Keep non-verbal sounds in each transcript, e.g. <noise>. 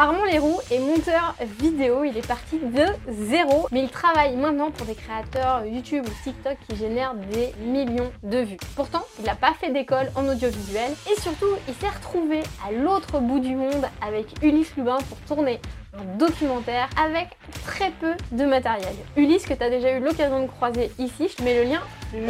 Armand Leroux est monteur vidéo, il est parti de zéro, mais il travaille maintenant pour des créateurs YouTube ou TikTok qui génèrent des millions de vues. Pourtant, il n'a pas fait d'école en audiovisuel et surtout, il s'est retrouvé à l'autre bout du monde avec Ulysse Lubin pour tourner un documentaire avec très peu de matériel. Ulysse que tu as déjà eu l'occasion de croiser ici, je te mets le lien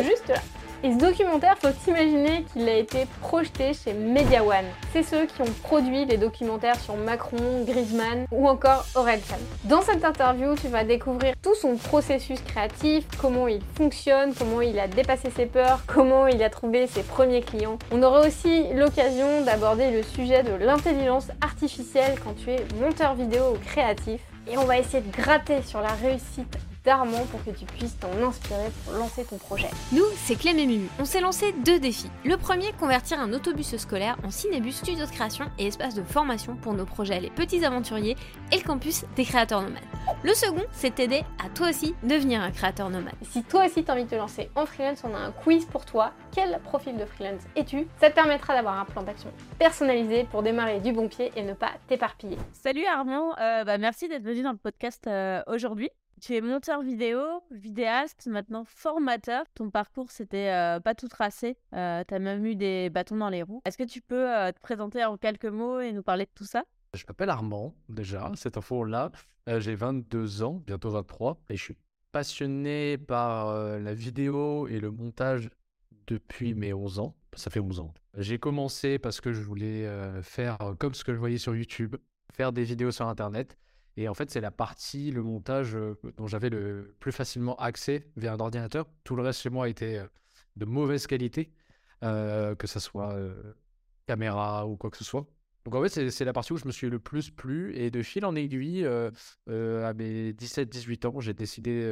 juste là. Et ce documentaire, faut s'imaginer qu'il a été projeté chez Media One. C'est ceux qui ont produit les documentaires sur Macron, Griezmann ou encore Orelsan. Dans cette interview, tu vas découvrir tout son processus créatif, comment il fonctionne, comment il a dépassé ses peurs, comment il a trouvé ses premiers clients. On aura aussi l'occasion d'aborder le sujet de l'intelligence artificielle quand tu es monteur vidéo ou créatif. Et on va essayer de gratter sur la réussite d'Armand pour que tu puisses t'en inspirer pour lancer ton projet. Nous, c'est Clem et Mimu. On s'est lancé deux défis. Le premier, convertir un autobus scolaire en cinébus studio de création et espace de formation pour nos projets Les Petits Aventuriers et le campus des créateurs nomades. Le second, c'est t'aider à toi aussi devenir un créateur nomade. Si toi aussi t'as envie de te lancer en freelance, on a un quiz pour toi. Quel profil de freelance es-tu? Ça te permettra d'avoir un plan d'action personnalisé pour démarrer du bon pied et ne pas t'éparpiller. Salut Armand, euh, bah, merci d'être venu dans le podcast euh, aujourd'hui. Tu es monteur vidéo, vidéaste, maintenant formateur. Ton parcours, c'était euh, pas tout tracé. Euh, tu as même eu des bâtons dans les roues. Est-ce que tu peux euh, te présenter en quelques mots et nous parler de tout ça? Je m'appelle Armand, déjà, cette info-là. J'ai 22 ans, bientôt 23, et je suis passionné par la vidéo et le montage depuis mes 11 ans. Ça fait 11 ans. J'ai commencé parce que je voulais faire comme ce que je voyais sur YouTube, faire des vidéos sur Internet. Et en fait, c'est la partie, le montage dont j'avais le plus facilement accès via un ordinateur. Tout le reste chez moi était de mauvaise qualité, que ce soit caméra ou quoi que ce soit. Donc en fait, c'est la partie où je me suis le plus plu. Et de fil en aiguille, à mes 17-18 ans, j'ai décidé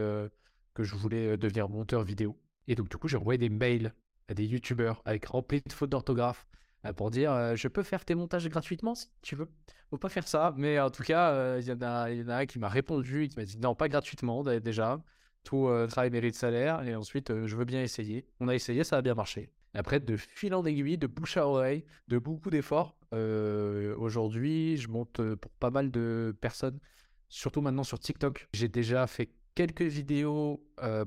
que je voulais devenir monteur vidéo. Et donc du coup, j'ai envoyé des mails à des youtubeurs avec remplis de fautes d'orthographe pour dire je peux faire tes montages gratuitement si tu veux. Faut pas faire ça, mais en tout cas, il y, en a, y en a un qui m'a répondu, qui m'a dit non, pas gratuitement déjà. Tout travail mérite salaire, et ensuite, je veux bien essayer. On a essayé, ça a bien marché. après, de fil en aiguille, de bouche à oreille, de beaucoup d'efforts, aujourd'hui, je monte pour pas mal de personnes, surtout maintenant sur TikTok. J'ai déjà fait quelques vidéos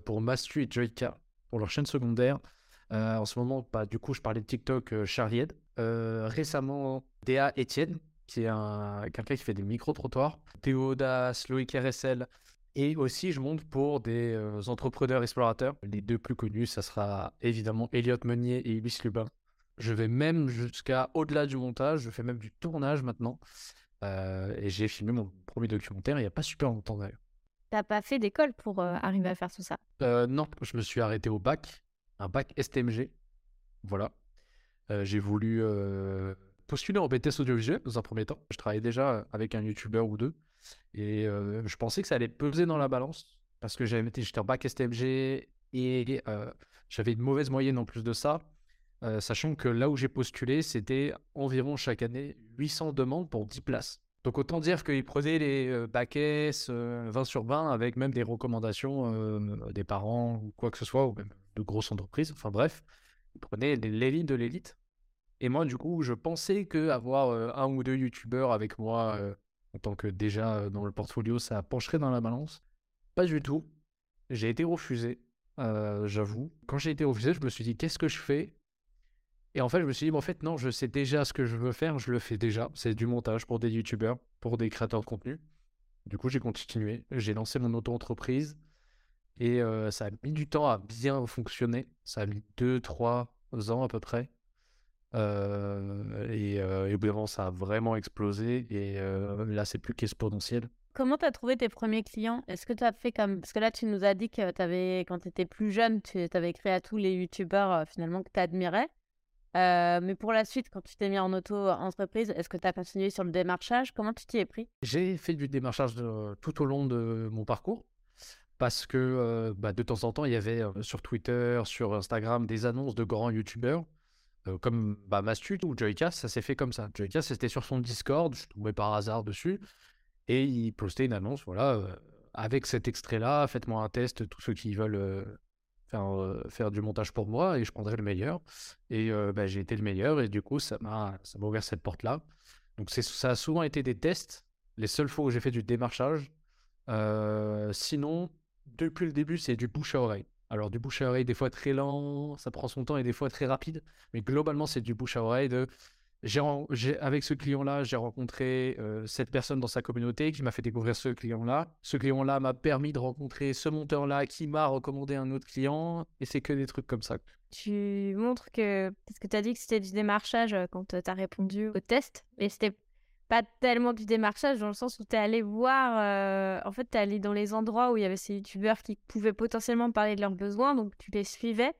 pour Mastu et Joyka pour leur chaîne secondaire. En ce moment, bah, du coup, je parlais de TikTok, euh, Charlied. récemment, Déa Etienne, qui est un, quelqu'un qui fait des micro-trottoirs. Théo Das, Loïc RSL. Et aussi, je monte pour des euh, entrepreneurs explorateurs. Les deux plus connus, ça sera évidemment Elliot Meunier et Ulysse Lubin. Je vais même jusqu'à au-delà du montage, je fais même du tournage maintenant. Euh, et j'ai filmé mon premier documentaire il n'y a pas super longtemps d'ailleurs. T'as pas fait d'école pour euh, arriver à faire tout ça? Non, je me suis arrêté au bac, un bac STMG. Voilà. j'ai voulu postulé en BTS audiovisuel dans un premier temps. Je travaillais déjà avec un YouTuber ou deux. Et je pensais que ça allait peser dans la balance parce que j'avais j'étais en bac STMG et j'avais une mauvaise moyenne en plus de ça. sachant que là où j'ai postulé, c'était environ chaque année 800 demandes pour 10 places. Donc autant dire qu'ils prenaient les bac S 20 sur 20 avec même des recommandations des parents ou quoi que ce soit, ou même de grosses entreprises. Enfin bref, ils prenaient l'élite de l'élite. Et moi, du coup, je pensais qu'avoir un ou deux youtubeurs avec moi, en tant que déjà dans le portfolio, ça pencherait dans la balance. Pas du tout. J'ai été refusé, j'avoue. Quand j'ai été refusé, je me suis dit, qu'est-ce que je fais? Et en fait, je me suis dit, en fait, non, je sais déjà ce que je veux faire, je le fais déjà. C'est du montage pour des youtubeurs, pour des créateurs de contenu. Du coup, j'ai continué. J'ai lancé mon auto-entreprise. Et ça a mis du temps à bien fonctionner. Ça a mis 2-3 ans à peu près. Euh, et, euh, ça a vraiment explosé. Et euh, là, c'est plus qu'exponentiel. Comment tu as trouvé tes premiers clients? Est-ce que tu as fait comme. Parce que là, tu nous as dit que avais, quand tu étais plus jeune, tu avais créé à tous les youtubeurs finalement que tu admirais. Mais pour la suite, quand tu t'es mis en auto-entreprise, est-ce que tu as continué sur le démarchage? Comment tu t'y es pris? J'ai fait du démarchage tout au long de mon parcours parce que bah, de temps en temps, il y avait sur Twitter, sur Instagram, des annonces de grands youtubeurs comme bah, ou Joycast, ça s'est fait comme ça. Joycast, c'était sur son Discord, je tombais par hasard dessus, et il postait une annonce, voilà, avec cet extrait-là, faites-moi un test, tous ceux qui veulent faire, faire du montage pour moi, et je prendrai le meilleur. Et bah, j'ai été le meilleur, et du coup, ça m'a ouvert cette porte-là. Donc ça a souvent été des tests, les seules fois où j'ai fait du démarchage. Euh, sinon, depuis le début, c'est du bouche à oreille. Alors, du bouche à oreille, des fois très lent, ça prend son temps et des fois très rapide. Mais globalement, c'est du bouche à oreille de j'ai, avec ce client-là, j'ai rencontré euh, cette personne dans sa communauté qui m'a fait découvrir ce client-là. Ce client-là m'a permis de rencontrer ce monteur-là qui m'a recommandé un autre client. Et c'est que des trucs comme ça. Tu montres que. Parce que tu as dit que c'était du démarchage euh, quand tu as répondu au test. Mais c'était pas tellement du démarchage dans le sens où tu es allé voir. Euh, en fait, tu es allé dans les endroits où il y avait ces youtubeurs qui pouvaient potentiellement parler de leurs besoins. Donc tu les suivais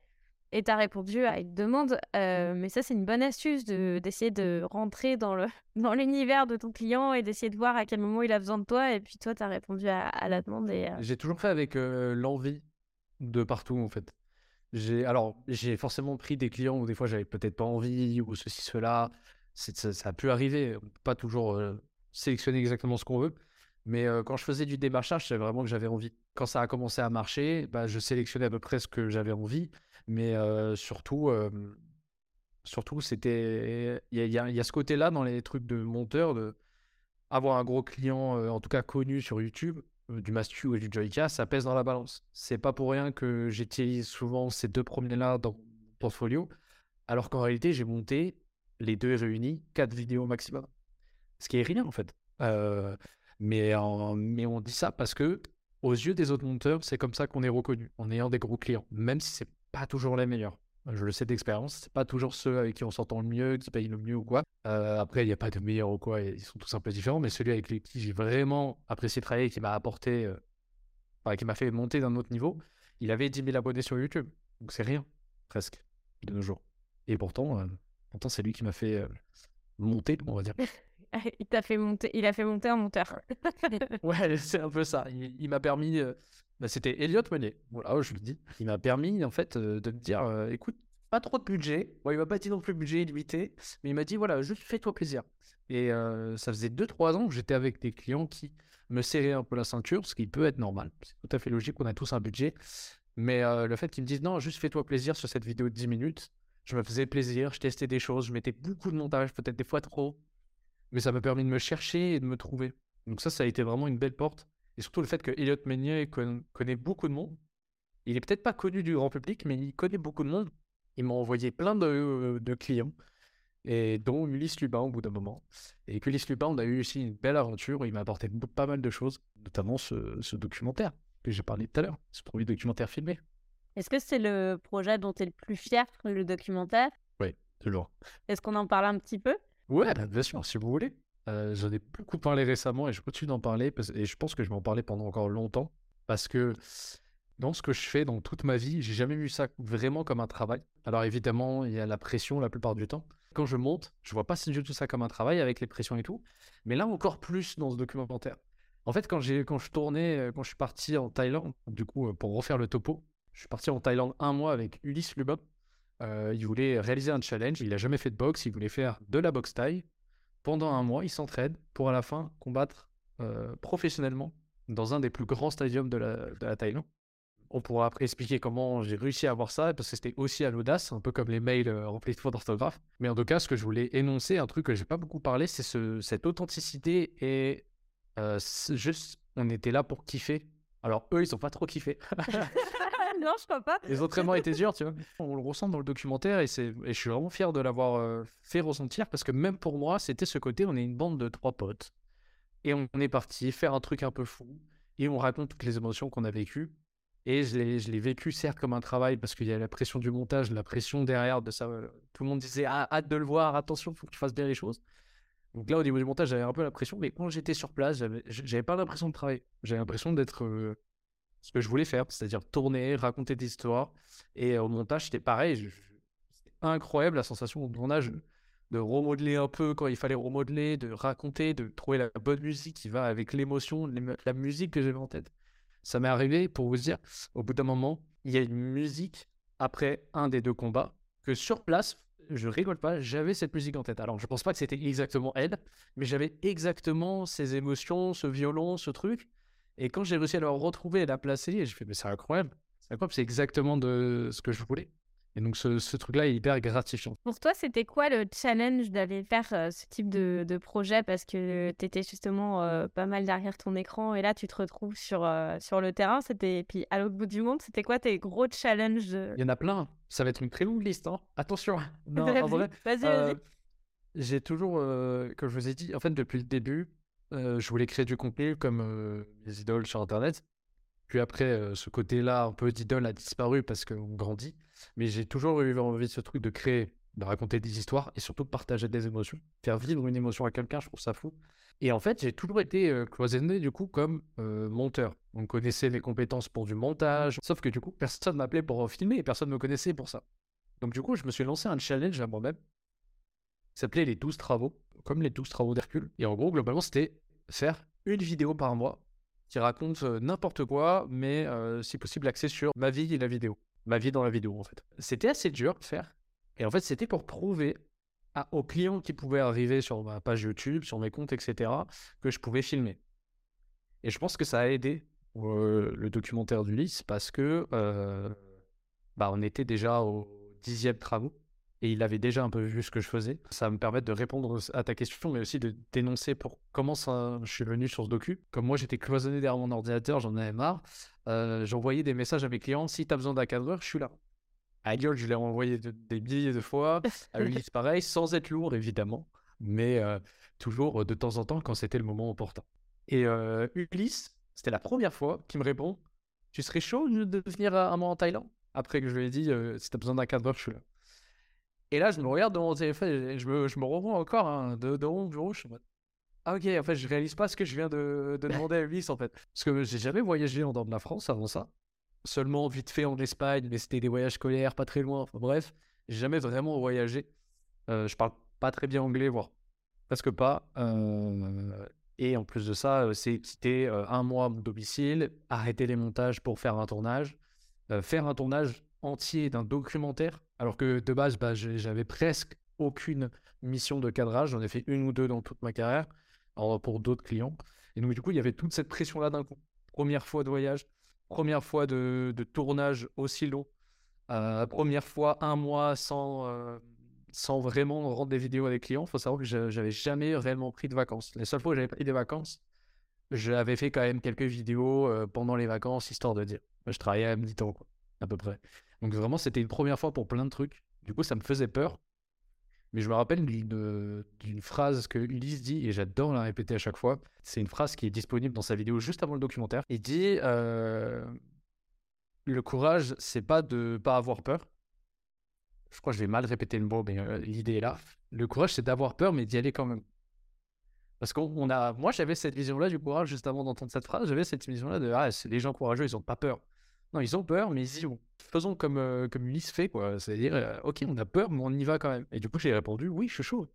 et tu as répondu à une demande. Euh, mais ça, c'est une bonne astuce d'essayer de, rentrer dans le <laughs> dans l'univers de ton client et d'essayer de voir à quel moment il a besoin de toi. Et puis toi, tu as répondu à, la demande. Et, euh J'ai toujours fait avec euh, l'envie de partout, en fait. J'ai alors j'ai forcément pris des clients où des fois j'avais peut-être pas envie ou ceci cela. Ça, ça, a pu arriver. On peut pas toujours sélectionner exactement ce qu'on veut. Mais quand je faisais du démarchage, c'est vraiment que j'avais envie. Quand ça a commencé à marcher, bah, je sélectionnais à peu près ce que j'avais envie. Mais surtout, surtout c'était. Il y a, ce côté-là dans les trucs de monteur, de avoir un gros client, en tout cas connu sur YouTube, du Mastu ou du Joyka, ça pèse dans la balance. C'est pas pour rien que j'utilise souvent ces deux premiers-là dans mon portfolio, alors qu'en réalité, j'ai monté les deux réunis, quatre vidéos maximum. Ce qui est rien en fait. mais, mais on dit ça parce que aux yeux des autres monteurs, c'est comme ça qu'on est reconnu, en ayant des gros clients, même si c'est pas toujours les meilleurs. Je le sais d'expérience, c'est pas toujours ceux avec qui on s'entend le mieux, qui payent le mieux ou quoi. Euh, après, il n'y a pas de meilleurs ou quoi, ils sont tous un peu différents, mais celui avec qui j'ai vraiment apprécié travailler, qui m'a apporté, euh, qui m'a fait monter d'un autre niveau, il avait 10 000 abonnés sur YouTube. Donc c'est rien, presque, de nos jours. Et pourtant, euh, pourtant c'est lui qui m'a fait monter, on va dire. <laughs> il t'a fait monter, il a fait monter un monteur. ouais, <laughs> c'est un peu ça. Il, m'a permis. Euh, bah, c'était Elliot Menet. Voilà, je le dis. Il m'a permis en fait euh, de me dire, euh, écoute, pas trop de budget. Bon, il m'a pas dit non plus budget illimité, mais il m'a dit voilà, juste fais-toi plaisir. Et ça faisait 2-3 ans que j'étais avec des clients qui me serraient un peu la ceinture, ce qui peut être normal. C'est tout à fait logique, on a tous un budget. Mais le fait qu'ils me disent non, juste fais-toi plaisir sur cette vidéo de 10 minutes, je me faisais plaisir, je testais des choses, je mettais beaucoup de montage, peut-être des fois trop mais ça m'a permis de me chercher et de me trouver. Donc ça, ça a été vraiment une belle porte. Et surtout le fait que Elliot Meunier connaît beaucoup de monde. Il est peut-être pas connu du grand public, mais il connaît beaucoup de monde. Il m'a envoyé plein de, euh, de, clients, et dont Ulysse Lubin au bout d'un moment. Et qu'Ulysse Lubin, on a eu aussi une belle aventure où il m'a apporté pas mal de choses, notamment ce, ce documentaire que j'ai parlé tout à l'heure, ce premier documentaire filmé. Est-ce que c'est le projet dont tu es le plus fier, le documentaire? Oui, toujours. Est-ce qu'on en parle un petit peu? Ouais, bah, bien sûr, si vous voulez. Euh, j'en ai beaucoup parlé récemment et je continue d'en parler et je pense que je vais en parler pendant encore longtemps parce que dans ce que je fais, dans toute ma vie, j'ai jamais vu ça vraiment comme un travail. Alors évidemment, il y a la pression la plupart du temps. Quand je monte, je vois pas si du tout ça comme un travail avec les pressions et tout, mais là encore plus dans ce documentaire. En fait, quand j'ai quand je tournais, euh, quand je suis parti en Thaïlande, du coup euh, pour refaire le topo, je suis parti en Thaïlande un mois avec Ulysse euh, il voulait réaliser un challenge. Il n'a jamais fait de boxe. Il voulait faire de la boxe taille. Pendant un mois, il s'entraide pour à la fin combattre euh, professionnellement dans un des plus grands stadiums de la, de Thaïlande. On pourra après expliquer comment j'ai réussi à avoir ça, parce que c'était aussi à l'audace, un peu comme les mails euh, remplis de fautes d'orthographe. Mais en tout cas, ce que je voulais énoncer, un truc que j'ai pas beaucoup parlé, c'est ce, cette authenticité et juste, on était là pour kiffer. Alors eux, ils ont pas trop kiffé. <laughs> <laughs> <laughs> non, je crois pas. Les entraînements étaient durs, tu vois. On le ressent dans le documentaire et, et je suis vraiment fier de l'avoir euh, fait ressentir parce que même pour moi, c'était ce côté, on est une bande de trois potes et on est parti faire un truc un peu fou et on raconte toutes les émotions qu'on a vécues. Et je l'ai vécu certes comme un travail parce qu'il y a la pression du montage, la pression derrière de ça. Euh, tout le monde disait ah, hâte de le voir, attention, il faut que tu fasses bien les choses. Donc là, au niveau du montage, j'avais un peu la pression, mais quand j'étais sur place, j'avais pas l'impression de travailler. J'avais l'impression d'être euh, ce que je voulais faire, c'est-à-dire tourner, raconter des histoires. Et au montage, c'était pareil. C'était incroyable la sensation au tournage de remodeler un peu quand il fallait remodeler, de raconter, de trouver la bonne musique qui va avec l'émotion, la musique que j'avais en tête. Ça m'est arrivé, pour vous dire, au bout d'un moment, il y a une musique après un des deux combats que sur place, je rigole pas, j'avais cette musique en tête. Alors, je pense pas que c'était exactement elle, mais j'avais exactement ces émotions, ce violon, ce truc. Et quand j'ai réussi à la retrouver et la placer, j'ai fait, mais c'est incroyable. C'est incroyable, c'est exactement de ce que je voulais. Et donc ce, ce truc-là est hyper gratifiant. Pour toi, c'était quoi le challenge d'aller faire euh, ce type de, de projet? Parce que tu étais justement euh, pas mal derrière ton écran et là, tu te retrouves sur, euh, sur le terrain. C'était Puis à l'autre bout du monde, c'était quoi tes gros challenges de- Il y en a plein. Ça va être une très longue liste. hein. Attention. <laughs> Non, Vas-y, en vrai, Vas-y, vas-y. j'ai toujours, comme je vous ai dit, en fait, depuis le début, je voulais créer du contenu comme les idoles sur Internet. Puis après, ce côté-là, un peu d'idole, a disparu parce qu'on grandit. Mais j'ai toujours eu envie de ce truc de créer, de raconter des histoires et surtout de partager des émotions. Faire vivre une émotion à quelqu'un, je trouve ça fou. Et en fait, j'ai toujours été cloisonné du coup comme monteur. On connaissait mes compétences pour du montage, sauf que du coup, personne m'appelait pour filmer et personne ne me connaissait pour ça. Donc du coup, je me suis lancé un challenge à moi-même s'appelait les 12 travaux, comme les 12 travaux d'Hercule. Et en gros, globalement, c'était faire une vidéo par mois qui raconte euh, n'importe quoi, mais euh, si possible axée sur ma vie et la vidéo. Ma vie dans la vidéo, en fait. C'était assez dur de faire. Et en fait, c'était pour prouver aux clients qui pouvaient arriver sur ma page YouTube, sur mes comptes, etc., que je pouvais filmer. Et je pense que ça a aidé euh, le documentaire d'Ulysse parce que bah, on était déjà au dixième travaux et il avait déjà un peu vu ce que je faisais. Ça va me permettre de répondre à ta question, mais aussi de dénoncer pour comment ça, je suis venu sur ce docu. Comme moi, j'étais cloisonné derrière mon ordinateur, j'en avais marre. Euh, J'envoyais des messages à mes clients si tu as besoin d'un cadreur, je suis là. À gueule, je l'ai envoyé de- des milliers de fois. À Ulysse, <laughs> pareil, sans être lourd, évidemment, mais euh, toujours euh, de temps en temps quand c'était le moment opportun. Et euh, Ulysse, c'était la première fois qu'il me répond Tu serais chaud de venir à un mois en Thaïlande? Après que je lui ai dit Si tu as besoin d'un cadreur, je suis là. Et là, je me regarde dans mon téléphone et je me, je me revois encore hein, de, de mon bureau. Je suis en mode Ah, ok, en fait, je réalise pas ce que je viens de, de <laughs> demander à Ulysse, en fait. Parce que j'ai jamais voyagé en dehors de la France avant ça. Seulement vite fait en Espagne, mais c'était des voyages scolaires, pas très loin. Enfin bref, j'ai jamais vraiment voyagé. Euh, je parle pas très bien anglais, voire presque pas. Euh, et en plus de ça, euh, c'est quitter euh, un mois à mon domicile, arrêter les montages pour faire un tournage, faire un tournage entier d'un documentaire, alors que de base, bah, j'avais presque aucune mission de cadrage. J'en ai fait une ou deux dans toute ma carrière pour d'autres clients. Et donc, du coup, il y avait toute cette pression-là d'un coup. Première fois de voyage, première fois de, tournage aussi long, euh, première fois un mois sans, euh, sans vraiment rendre des vidéos à des clients. Il faut savoir que je- j'avais jamais réellement pris de vacances. Les seules fois où j'avais pris des vacances, j'avais fait quand même quelques vidéos euh, pendant les vacances, histoire de dire. Je travaillais à mi-temps, à peu près. Donc vraiment, c'était une première fois pour plein de trucs. Du coup, ça me faisait peur. Mais je me rappelle d'une phrase que Ulysse dit, et j'adore la répéter à chaque fois. C'est une phrase qui est disponible dans sa vidéo juste avant le documentaire. Il dit euh, Le courage, c'est pas de pas avoir peur. Je crois que je vais mal répéter le mot, mais euh, l'idée est là. Le courage, c'est d'avoir peur, mais d'y aller quand même. Parce qu'on on a, moi, j'avais cette vision-là du courage juste avant d'entendre cette phrase. J'avais cette vision-là de ah, les gens courageux, ils ont pas peur. Non, ils ont peur, mais ils y vont. Faisons comme, euh, comme Ulysse fait, quoi. C'est-à-dire, euh, ok, on a peur, mais on y va quand même. Et du coup, j'ai répondu oui, je suis chaud.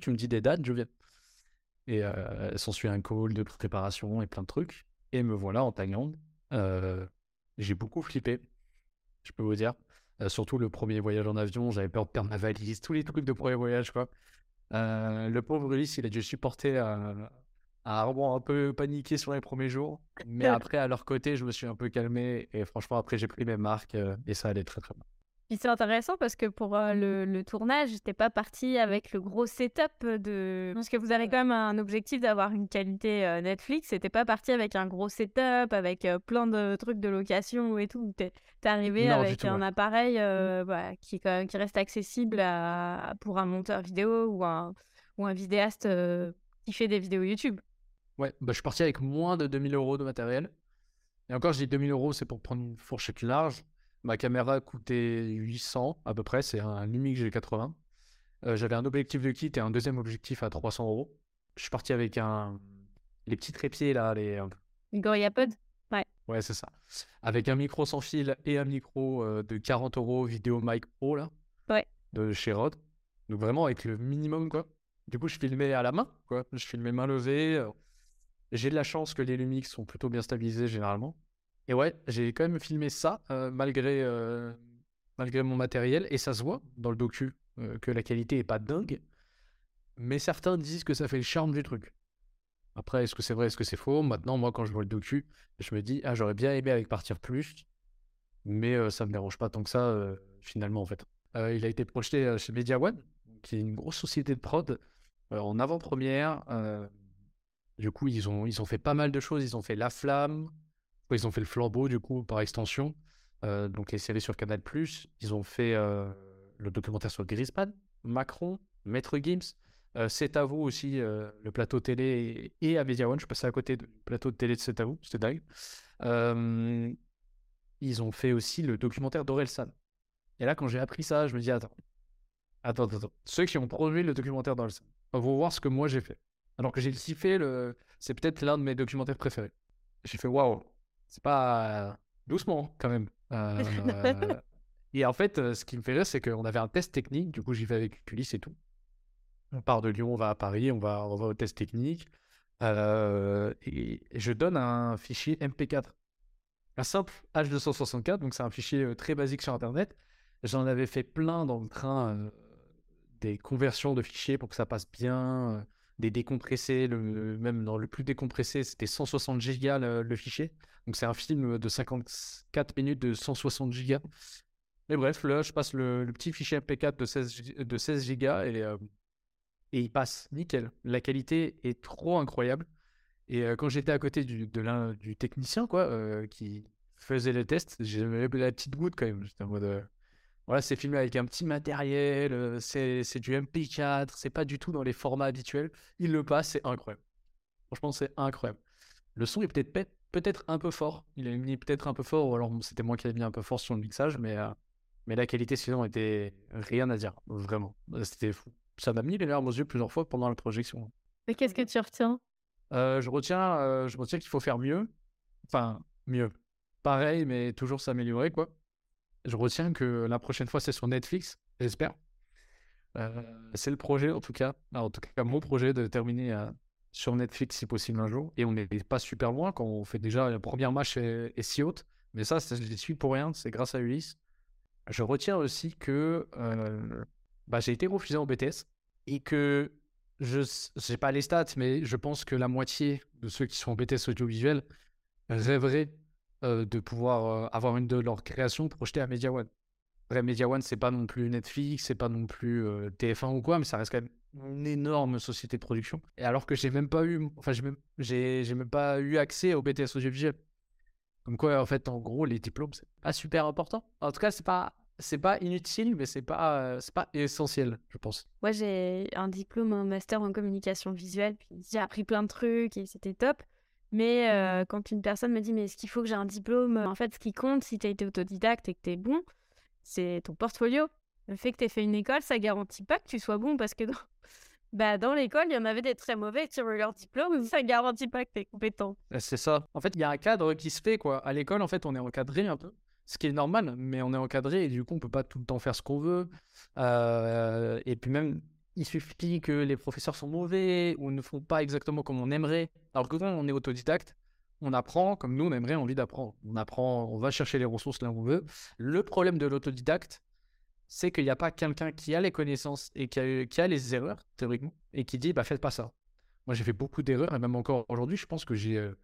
Tu me dis des dates, je viens. Et euh, s'ensuit un call de préparation et plein de trucs. Et me voilà en Thaïlande. Euh, j'ai beaucoup flippé, je peux vous dire. Surtout le premier voyage en avion, j'avais peur de perdre ma valise, tous les trucs de premier voyage, quoi. Le pauvre Ulysse, il a dû supporter à, vraiment un peu paniquer sur les premiers jours. Mais <laughs> après, à leur côté, je me suis un peu calmé. Et franchement, après, j'ai pris mes marques euh, et ça allait très très bien. Puis c'est intéressant parce que pour euh, le, le tournage, t'es pas parti avec le gros setup de. Parce que vous avez quand même un objectif d'avoir une qualité euh, Netflix. Et t'es pas parti avec un gros setup, avec euh, plein de trucs de location et tout. T'es t'es arrivé Non, avec tout, un ouais. appareil euh, voilà, qui, quand même- qui reste accessible à, pour un monteur vidéo ou un, ou un vidéaste qui fait des vidéos YouTube. Ouais, bah, je suis parti avec moins de 2000 euros de matériel. Et encore, je dis 2000 euros, c'est pour prendre une fourchette large. Ma caméra coûtait 800 à peu près, c'est un Lumix G80. Euh, J'avais un objectif de kit et un deuxième objectif à 300 euros. Je suis parti avec un... les petits trépieds là, les... euh, Gorillapod Ouais, c'est ça. Avec un micro sans fil et un micro euh, de 40 euros vidéo mic pro là. Ouais. De chez Rode. Donc vraiment avec le minimum quoi. Du coup, je filmais à la main quoi. Je filmais main levée. euh. J'ai de la chance que les Lumix sont plutôt bien stabilisés généralement. Et ouais, j'ai quand même filmé ça euh, malgré, euh, malgré mon matériel. Et ça se voit dans le docu euh, que la qualité est pas dingue. Mais certains disent que ça fait le charme du truc. Après, est-ce que c'est vrai, est-ce que c'est faux? Maintenant, moi, quand je vois le docu, je me dis, ah, j'aurais bien aimé avec partir plus, mais ça me dérange pas tant que ça. finalement, en fait. Il a été projeté chez Media One, qui est une grosse société de prod, en avant-première. Du coup, ils ont, ils ont fait pas mal de choses. Ils ont fait La Flamme, ils ont fait Le Flambeau, du coup, par extension. Euh, donc, les séries sur Canal+. Ils ont fait euh, le documentaire sur Griezmann, Macron, Maître Gims. Euh, C'est à vous aussi, le plateau télé et à Media One. Je passé à côté du plateau de télé de C'est à vous, c'était dingue. Ils ont fait aussi le documentaire d'Orelsan. Et là, quand j'ai appris ça, je me dis attends, attends, attends. Ceux qui ont produit le documentaire d'Orelsan vont voir ce que moi j'ai fait. Alors que j'ai kiffé le. C'est peut-être l'un de mes documentaires préférés. J'ai fait waouh, c'est pas doucement quand même. Euh, <laughs> Et en fait, euh, ce qui me fait rire, c'est qu'on avait un test technique. Du coup, j'y vais avec Ulysse et tout. On part de Lyon, on va à Paris, on va, on va au test technique. Euh, et, je donne un fichier MP4. Un simple H264, donc c'est un fichier euh, très basique sur Internet. J'en avais fait plein dans le train, euh, des conversions de fichiers pour que ça passe bien, euh, des décompressés, le, même dans le plus décompressé, c'était 160 gigas le, le fichier. Donc c'est un film de 54 minutes de 160 gigas. Mais bref, là, je passe le, le petit fichier MP4 de 16, gi- de 16 gigas et, euh, et il passe nickel. La qualité est trop incroyable. Et euh, quand j'étais à côté du, de l'un du technicien, euh, qui faisait les tests, j'avais la petite goutte quand même. J'étais en mode, voilà, c'est filmé avec un petit matériel, euh, c'est c'est du MP4, c'est pas du tout dans les formats habituels. Il le passe, c'est incroyable. Franchement, c'est incroyable. Le son est peut-être peut- peut-être un peu fort. Il a mis peut-être un peu fort, ou alors c'était moi qui l'ai mis un peu fort sur le mixage, mais, euh, mais la qualité sinon était rien à dire, vraiment. Euh, C'était fou. Ça m'a mis les larmes aux yeux plusieurs fois pendant la projection. Mais qu'est-ce que tu retiens? Euh, je retiens, euh, je retiens qu'il faut faire mieux. Enfin, mieux. Pareil, mais toujours s'améliorer, quoi. Je retiens que la prochaine fois, c'est sur Netflix, j'espère. Euh, c'est le projet, en tout cas. Alors, en tout cas, mon projet de terminer euh, sur Netflix, si possible, un jour. Et on n'est pas super loin quand on fait déjà la première match est, si haute. Mais ça, je l'ai su pour rien. C'est grâce à Ulysse. Je retiens aussi que euh, bah, j'ai été refusé en BTS et que je sais pas les stats, mais je pense que la moitié de ceux qui sont en BTS audiovisuel rêveraient euh, de pouvoir euh, avoir une de leurs créations projetée à Media One. Après, Media One, c'est pas non plus Netflix, c'est pas non plus euh, TF1 ou quoi, mais ça reste quand même une énorme société de production. Et alors que j'ai même pas eu, enfin, j'ai même, j'ai, même pas eu accès au BTS audiovisuel. Comme quoi, en fait, en gros, les diplômes, c'est pas super important. En tout cas, c'est pas, c'est pas inutile, mais c'est pas, c'est pas essentiel, je pense. Moi, j'ai un diplôme, un master en communication visuelle, puis j'ai appris plein de trucs et c'était top. Mais euh, quand une personne me dit, mais est-ce qu'il faut que j'ai un diplôme En fait, ce qui compte, si tu as été autodidacte et que tu es bon, c'est ton portfolio. Le fait que tu aies fait une école, ça garantit pas que tu sois bon parce que dans, <laughs> bah, dans l'école, il y en avait des très mauvais qui ont eu leur diplôme, ça garantit pas que tu es compétent. Euh, C'est ça. En fait, il y a un cadre qui se fait, quoi. À l'école, en fait, on est encadré un peu. Ce qui est normal, mais on est encadré et du coup, on peut pas tout le temps faire ce qu'on veut. Euh, et puis même, il suffit que les professeurs sont mauvais ou ne font pas exactement comme on aimerait. Alors que quand on est autodidacte, on apprend comme nous, on aimerait envie d'apprendre. On apprend, on va chercher les ressources là où on veut. Le problème de l'autodidacte, c'est qu'il n'y a pas quelqu'un qui a les connaissances et qui a, les erreurs, théoriquement, et qui dit, bah, faites pas ça. Moi, j'ai fait beaucoup d'erreurs, et même encore aujourd'hui, je pense que j'ai euh,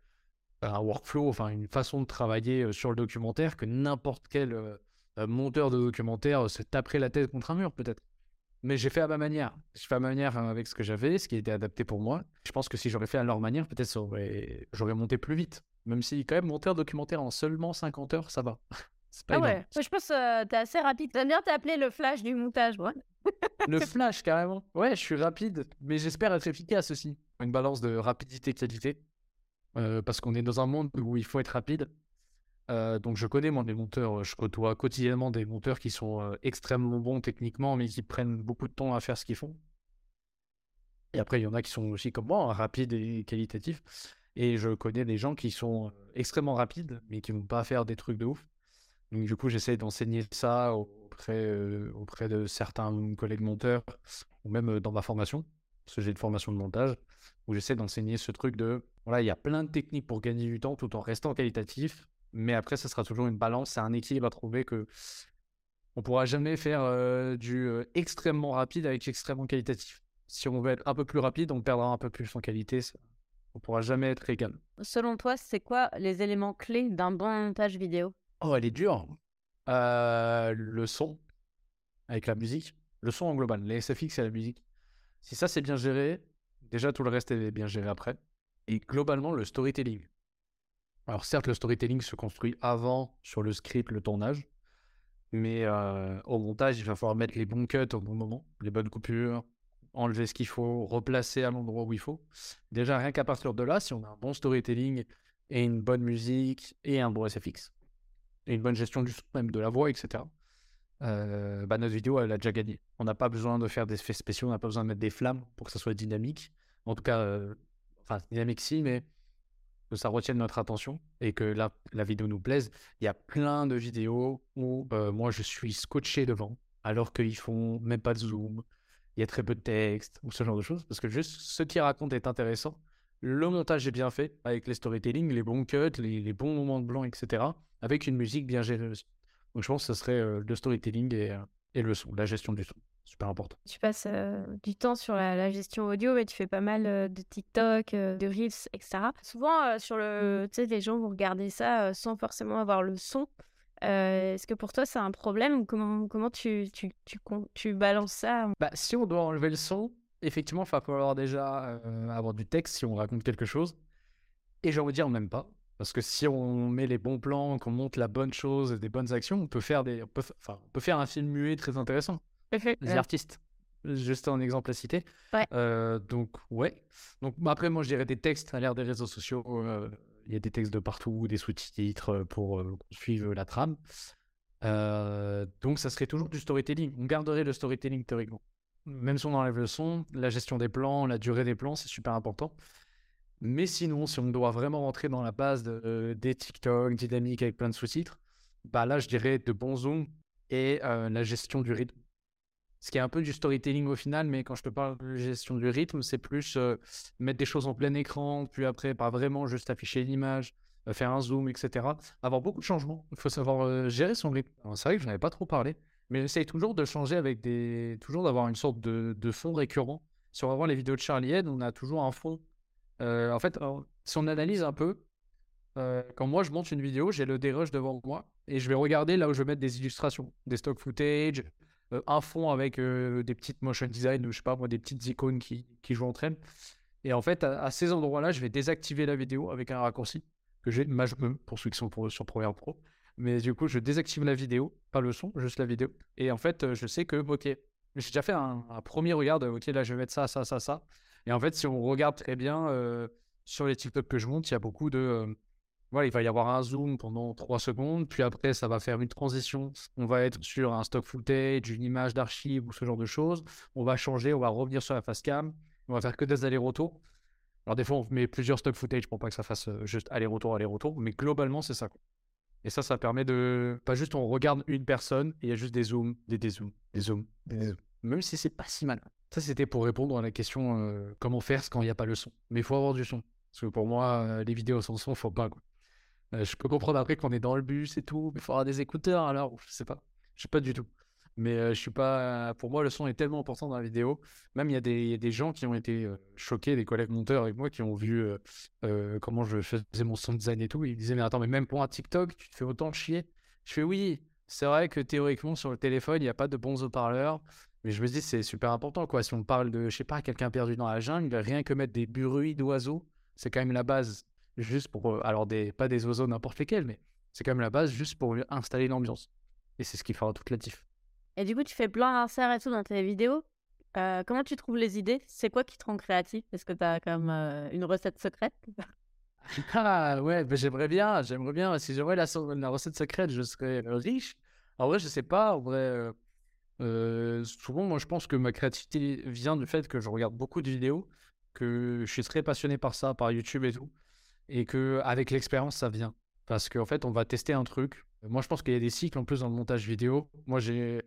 un workflow, enfin, une façon de travailler euh, sur le documentaire que n'importe quel euh, monteur de documentaire se taperait la tête contre un mur, peut-être. Mais j'ai fait à ma manière. J'ai fait à ma manière hein, avec ce que j'avais, ce qui était adapté pour moi. Je pense que si j'aurais fait à leur manière, peut-être aurait- j'aurais monté plus vite. Même si, quand même, monter un documentaire en seulement 50 heures, ça va. <laughs> C'est pas Ah ouais, je pense que t'es assez rapide. J'aime bien t'appeler le flash du montage, moi. <laughs> Le flash, carrément. Ouais, je suis rapide, mais j'espère être efficace aussi. Une balance de rapidité-qualité. Euh, parce qu'on est dans un monde où il faut être rapide. Euh, donc je connais, moi, des monteurs, euh, je côtoie quotidiennement des monteurs qui sont euh, extrêmement bons techniquement, mais qui prennent beaucoup de temps à faire ce qu'ils font. Et après, il y en a qui sont aussi comme moi, hein, rapides et qualitatifs. Et je connais des gens qui sont extrêmement rapides, mais qui vont pas faire des trucs de ouf. Donc du coup, j'essaie d'enseigner ça auprès, auprès de certains collègues monteurs, ou même dans ma formation, parce que j'ai une formation de montage, où j'essaie d'enseigner ce truc de, voilà, il y a plein de techniques pour gagner du temps tout en restant qualitatif, mais après, ça sera toujours une balance, c'est un équilibre à trouver que on pourra jamais faire euh, du euh, extrêmement rapide avec extrêmement qualitatif. Si on veut être un peu plus rapide, on perdra un peu plus en qualité, on pourra jamais être égal. Selon toi, c'est quoi les éléments clés d'un bon montage vidéo? Oh, elle est dure. Euh, le son, avec la musique, le son en global, les SFX et la musique. Si ça c'est bien géré, déjà tout le reste est bien géré après. Et globalement, le storytelling. Alors certes, le storytelling se construit avant sur le script, le tournage, mais euh, au montage, il va falloir mettre les bons cuts au bon moment, les bonnes coupures, enlever ce qu'il faut, replacer à l'endroit où il faut. Déjà, rien qu'à partir de là, si on a un bon storytelling et une bonne musique et un bon SFX, et une bonne gestion du son, même de la voix, etc., euh, bah, notre vidéo, elle a déjà gagné. On n'a pas besoin de faire des effets spéciaux, on n'a pas besoin de mettre des flammes pour que ça soit dynamique. En tout cas, euh, enfin, dynamique si, mais que ça retienne notre attention et que la, vidéo nous plaise. Il y a plein de vidéos où euh, moi je suis scotché devant alors qu'ils font même pas de zoom, il y a très peu de texte ou ce genre de choses parce que juste ce qu'ils racontent est intéressant. Le montage est bien fait avec les storytelling, les bons cuts, les, bons moments de blanc, etc. avec une musique bien gérée aussi. Donc je pense que ce serait euh, le storytelling euh, et le son, la gestion du son super important. Tu passes euh, du temps sur la, gestion audio et tu fais pas mal euh, de TikTok, euh, de Reels, etc. Souvent, sur le, tu sais, les gens vont regarder ça sans forcément avoir le son. Est-ce que pour toi, c'est un problème ou comment, comment tu, tu, tu, tu balances ça? Bah, Si on doit enlever le son, effectivement, il va falloir déjà avoir du texte si on raconte quelque chose. Et j'ai envie de dire même pas. Parce que si on met les bons plans, qu'on monte la bonne chose et des bonnes actions, on peut faire, des, on peut, on peut faire un film muet très intéressant les artistes. Juste un exemple à citer. Euh, donc, ouais. Donc, après, moi, je dirais des textes à l'ère des réseaux sociaux. Euh, il y a des textes de partout, des sous-titres euh, pour suivre la trame. donc, ça serait toujours du storytelling. On garderait le storytelling théoriquement. Même si on enlève le son, la gestion des plans, la durée des plans, c'est super important. Mais sinon, si on doit vraiment rentrer dans la base de, des TikTok dynamiques avec plein de sous-titres, bah là, je dirais de bons zooms et la gestion du rythme ce qui est un peu du storytelling au final, mais quand je te parle de gestion du rythme, c'est plus euh, mettre des choses en plein écran, puis après, pas vraiment juste afficher l'image, euh, faire un zoom, etc. Avoir beaucoup de changements. Il faut savoir euh, gérer son rythme. C'est vrai que je n'avais pas trop parlé, mais j'essaye toujours de changer avec des. toujours d'avoir une sorte de, fond récurrent. Si on va les vidéos de Charlie Head, on a toujours un fond. en fait, si on analyse un peu, quand moi je monte une vidéo, j'ai le dérush devant moi et je vais regarder là où je vais mettre des illustrations, des stock footage, un fond avec euh, des petites motion design, je sais pas moi, des petites icônes qui, qui jouent entre elles. Et en fait, à, ces endroits-là, je vais désactiver la vidéo avec un raccourci que j'ai, pour ceux qui sont sur Premiere Pro. Mais du coup, je désactive la vidéo, pas le son, juste la vidéo. Et en fait, euh, je sais que, ok, j'ai déjà fait un, premier regard de, ok, là, je vais mettre ça, ça, ça, ça. Et en fait, si on regarde très bien, sur les TikTok que je monte, il y a beaucoup de, il va y avoir un zoom pendant 3 secondes, puis après, ça va faire une transition. On va être sur un stock footage, une image d'archive ou ce genre de choses. On va changer, on va revenir sur la face cam. On va faire que des allers-retours. Alors, des fois, on met plusieurs stock footage pour pas que ça fasse euh, juste aller-retour, aller-retour. Mais globalement, c'est ça. Et ça, ça permet de. Pas juste on regarde une personne et il y a juste des zooms, des dézooms, des zooms, des zooms. Même si c'est pas si mal. Ça, c'était pour répondre à la question euh, comment faire quand il n'y a pas le son. Mais il faut avoir du son. Parce que pour moi, euh, les vidéos sans son, faut pas. Quoi. Euh, je peux comprendre après qu'on est dans le bus et tout, mais il avoir des écouteurs alors, je sais pas. Je sais pas du tout. Mais euh, je suis pas. Pour moi, le son est tellement important dans la vidéo. Même il y, a des, gens qui ont été euh, choqués, des collègues monteurs avec moi, qui ont vu comment je faisais mon son design et tout. Ils disaient, mais attends, mais même pour un TikTok, tu te fais autant chier. Je fais oui, c'est vrai que théoriquement, sur le téléphone, il n'y a pas de bons haut-parleurs. Mais je me dis, c'est super important, quoi. Si on parle de, je sais pas, quelqu'un perdu dans la jungle, rien que mettre des bruits d'oiseaux, c'est quand même la base juste pour. Euh, alors, des, pas des oiseaux n'importe lesquels, mais c'est quand même la base juste pour installer l'ambiance. Et c'est ce qui fera toute la diff. Et du coup, tu fais plein d'inserts et tout dans tes vidéos. Euh, comment tu trouves les idées? C'est quoi qui te rend créatif? Est-ce que tu as comme euh, une recette secrète? <laughs> Ah ouais, ben j'aimerais bien, j'aimerais bien. Si j'aurais la, la, recette secrète, je serais riche. En vrai, je sais pas. En vrai, souvent, moi, je pense que ma créativité vient du fait que je regarde beaucoup de vidéos, que je suis très passionné par ça, par YouTube et tout et que avec l'expérience, ça vient. Parce qu'en fait, on va tester un truc. Moi, je pense qu'il y a des cycles en plus dans le montage vidéo. Moi, j'ai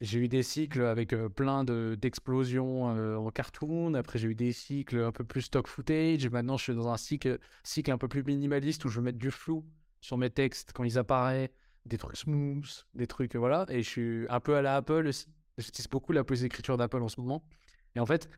j'ai eu des cycles avec euh, plein d'explosions euh, en cartoon. Après, j'ai eu des cycles un peu plus stock footage. Maintenant, je suis dans un cycle, cycle un peu plus minimaliste où je veux mettre du flou sur mes textes quand ils apparaissent, des trucs smooth, des trucs, voilà. Et je suis un peu à la Apple J'utilise beaucoup la pose d'écriture d'Apple en ce moment. Et en fait,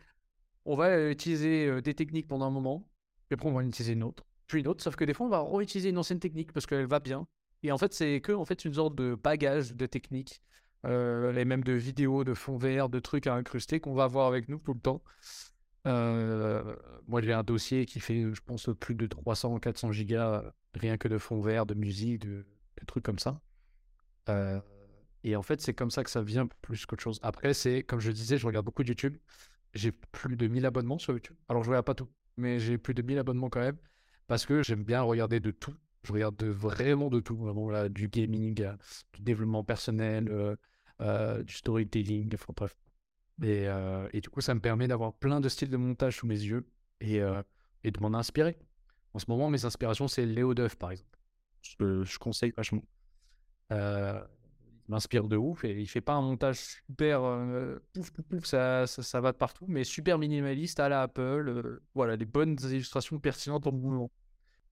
on va utiliser euh, des techniques pendant un moment, et après, on va en utiliser une autre puis une autre, sauf que des fois, on va réutiliser une ancienne technique parce qu'elle va bien. Et en fait, c'est que en fait, une sorte de bagage de techniques euh, et même de vidéos, de fonds verts, de trucs à incruster qu'on va avoir avec nous tout le temps. Euh, moi, j'ai un dossier qui fait, je pense, plus de 300 400 gigas, rien que de fonds verts, de musique, de, trucs comme ça. Euh, et en fait, c'est comme ça que ça vient plus qu'autre chose. Après, c'est comme je disais, je regarde beaucoup de YouTube. J'ai plus de 1000 abonnements sur YouTube. Alors, je regarde pas tout, mais j'ai plus de 1000 abonnements quand même parce que j'aime bien regarder de tout. Je regarde de, vraiment de tout, vraiment là, du gaming, euh, du développement personnel, euh, euh, du storytelling, enfin bref. Et, du coup, ça me permet d'avoir plein de styles de montage sous mes yeux et, et de m'en inspirer. En ce moment, mes inspirations, c'est Léo Duff, par exemple. Je, je conseille vachement. Euh, m'inspire de ouf et il fait pas un montage super euh, pouf, pouf, pouf, ça, ça, va de partout, mais super minimaliste à la Apple. Euh, voilà, des bonnes illustrations pertinentes en mouvement.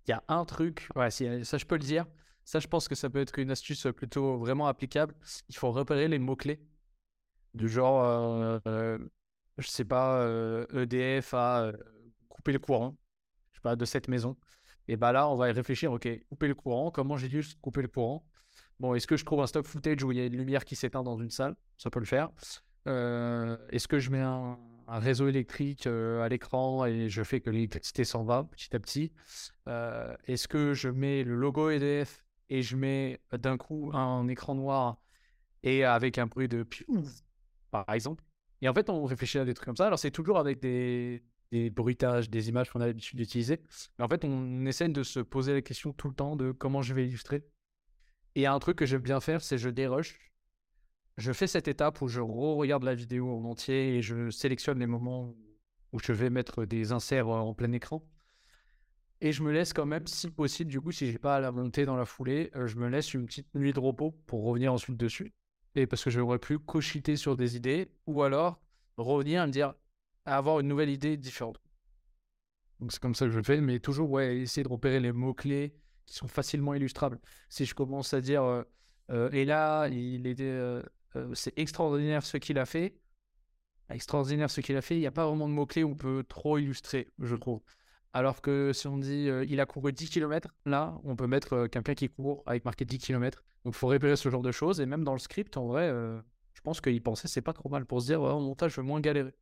Il y a un truc, ouais, ça je peux le dire. Ça, je pense que ça peut être une astuce plutôt vraiment applicable. Il faut repérer les mots-clés. Du genre, euh, je sais pas, EDF a coupé le courant, je sais pas, de cette maison. Et bah là, on va y réfléchir, ok, couper le courant, comment j'ai dû couper le courant? Bon, est-ce que je trouve un stock footage où il y a une lumière qui s'éteint dans une salle? Ça peut le faire. Euh, est-ce que je mets un, réseau électrique euh, à l'écran et je fais que l'électricité s'en va petit à petit? Euh, Est-ce que je mets le logo EDF et je mets d'un coup un écran noir et avec un bruit de par exemple? Et en fait, on réfléchit à des trucs comme ça. Alors, c'est toujours avec des, des bruitages, des images qu'on a l'habitude d'utiliser. Mais en fait, on essaie de se poser la question tout le temps de comment je vais illustrer et un truc que j'aime bien faire, c'est je dérush. Je fais cette étape où je re-regarde la vidéo en entier et je sélectionne les moments où je vais mettre des inserts euh, en plein écran. Et je me laisse quand même, si possible, du coup, si j'ai pas à la monter dans la foulée, euh, je me laisse une petite nuit de repos pour revenir ensuite dessus. Et parce que j'aurais pu cochiter sur des idées ou alors revenir et me dire, avoir une nouvelle idée différente. Donc c'est comme ça que je le fais, mais toujours, ouais, essayer de repérer les mots-clés, qui sont facilement illustrables. Si je commence à dire, euh, euh, et là, il était, euh, c'est extraordinaire ce qu'il a fait, extraordinaire ce qu'il a fait, il n'y a pas vraiment de mots-clés où on peut trop illustrer, je trouve. Alors que si on dit il a couru 10 km, là, on peut mettre quelqu'un qui court avec marqué 10 km. Donc il faut repérer ce genre de choses. Et même dans le script, en vrai, je pense qu'il pensait c'est pas trop mal pour se dire en montage, je veux moins galérer.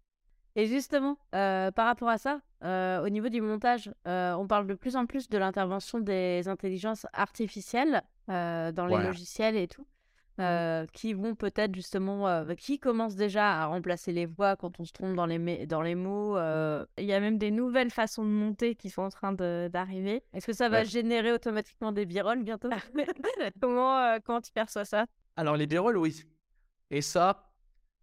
Et justement, euh, par rapport à ça, euh, au niveau du montage, euh, on parle de plus en plus de l'intervention des intelligences artificielles dans les logiciels et tout, mmh. qui vont peut-être justement, qui commencent déjà à remplacer les voix quand on se trompe dans les, dans les mots. Il y a même des nouvelles façons de monter qui sont en train d'arriver. Est-ce que ça va générer automatiquement des birolles bientôt? <laughs> Comment, comment tu perçois ça? Alors les birolles, oui. Et ça,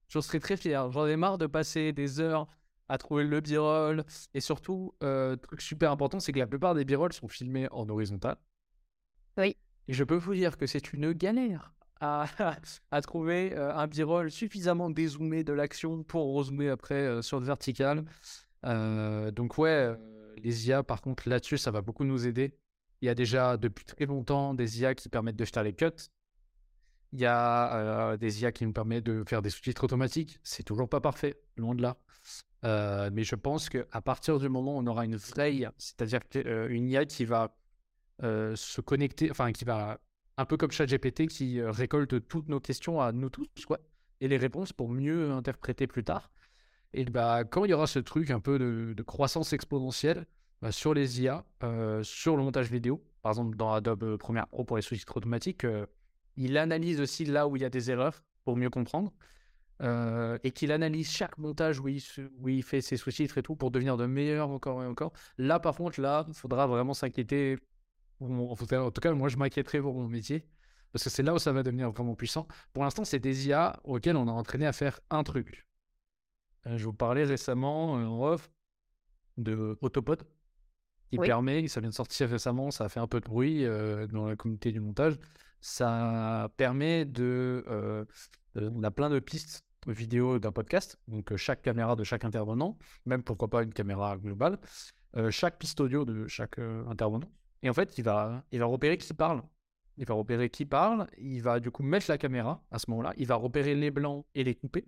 J'en serais très fier. J'en ai marre de passer des heures à trouver le b-roll. Et surtout, euh, truc super important, c'est que la plupart des b-rolls sont filmés en horizontal. Oui. Et je peux vous dire que c'est une galère à, <laughs> à trouver euh, un b-roll suffisamment dézoomé de l'action pour rezoomer après euh, sur le vertical. donc ouais, les IA, par contre, là-dessus, ça va beaucoup nous aider. Il y a déjà depuis très longtemps des IA qui permettent de faire les cuts. Il y a des IA qui nous permettent de faire des sous-titres automatiques. C'est toujours pas parfait, loin de là. mais je pense qu'à partir du moment où on aura une vraie IA, c'est-à-dire une IA qui va se connecter, enfin qui va, un peu comme ChatGPT, qui récolte toutes nos questions à nous tous, quoi, et les réponses pour mieux interpréter plus tard. Et bah, quand il y aura ce truc un peu de, croissance exponentielle bah, sur les IA, sur le montage vidéo, par exemple dans Adobe Premiere Pro pour les sous-titres automatiques, il analyse aussi là où il y a des erreurs pour mieux comprendre. Euh, et qu'il analyse chaque montage où il, où il fait ses sous-titres et tout pour devenir de meilleur encore et encore. Là, par contre, là, il faudra vraiment s'inquiéter. En tout cas, moi, je m'inquiéterai pour mon métier parce que c'est là où ça va devenir vraiment puissant. Pour l'instant, c'est des IA auxquels on a entraîné à faire un truc. Euh, je vous parlais récemment euh, en off de Autopod qui permet, ça vient de sortir récemment, ça a fait un peu de bruit dans la communauté du montage, ça permet de, euh, On a plein de pistes vidéo d'un podcast, donc euh, chaque caméra de chaque intervenant, même pourquoi pas une caméra globale, euh, chaque piste audio de chaque intervenant. Et en fait, il va, il va repérer qui parle. Il va repérer qui parle, il va du coup mettre la caméra à ce moment-là, il va repérer les blancs et les couper.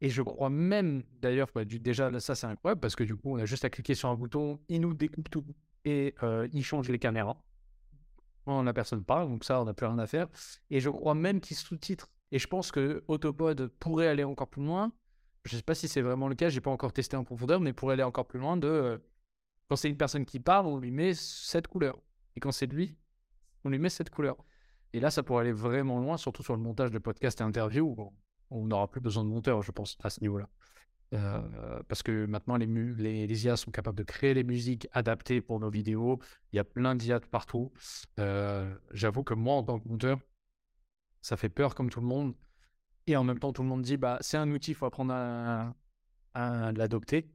Et je crois même, d'ailleurs, bah, déjà, ça c'est incroyable parce que du coup, on a juste à cliquer sur un bouton, il nous découpe tout et il change les caméras la personne parle, donc ça, on n'a plus rien à faire. Et je crois même qu'il sous-titre Et je pense que Autopod pourrait aller encore plus loin. Je ne sais pas si c'est vraiment le cas, j'ai pas encore testé en profondeur, mais pourrait aller encore plus loin de euh, quand c'est une personne qui parle, on lui met cette couleur. Et quand c'est lui, on lui met cette couleur. Et là, ça pourrait aller vraiment loin, surtout sur le montage de podcasts et interviews, où on n'aura plus besoin de monteur, je pense, à ce niveau-là. Euh, parce que maintenant, les, IA sont capables de créer les musiques adaptées pour nos vidéos. Il y a plein d'IA partout. Euh, j'avoue que moi, en tant que monteur, ça fait peur comme tout le monde. Et en même temps, tout le monde dit bah, c'est un outil, il faut apprendre à, à l'adopter.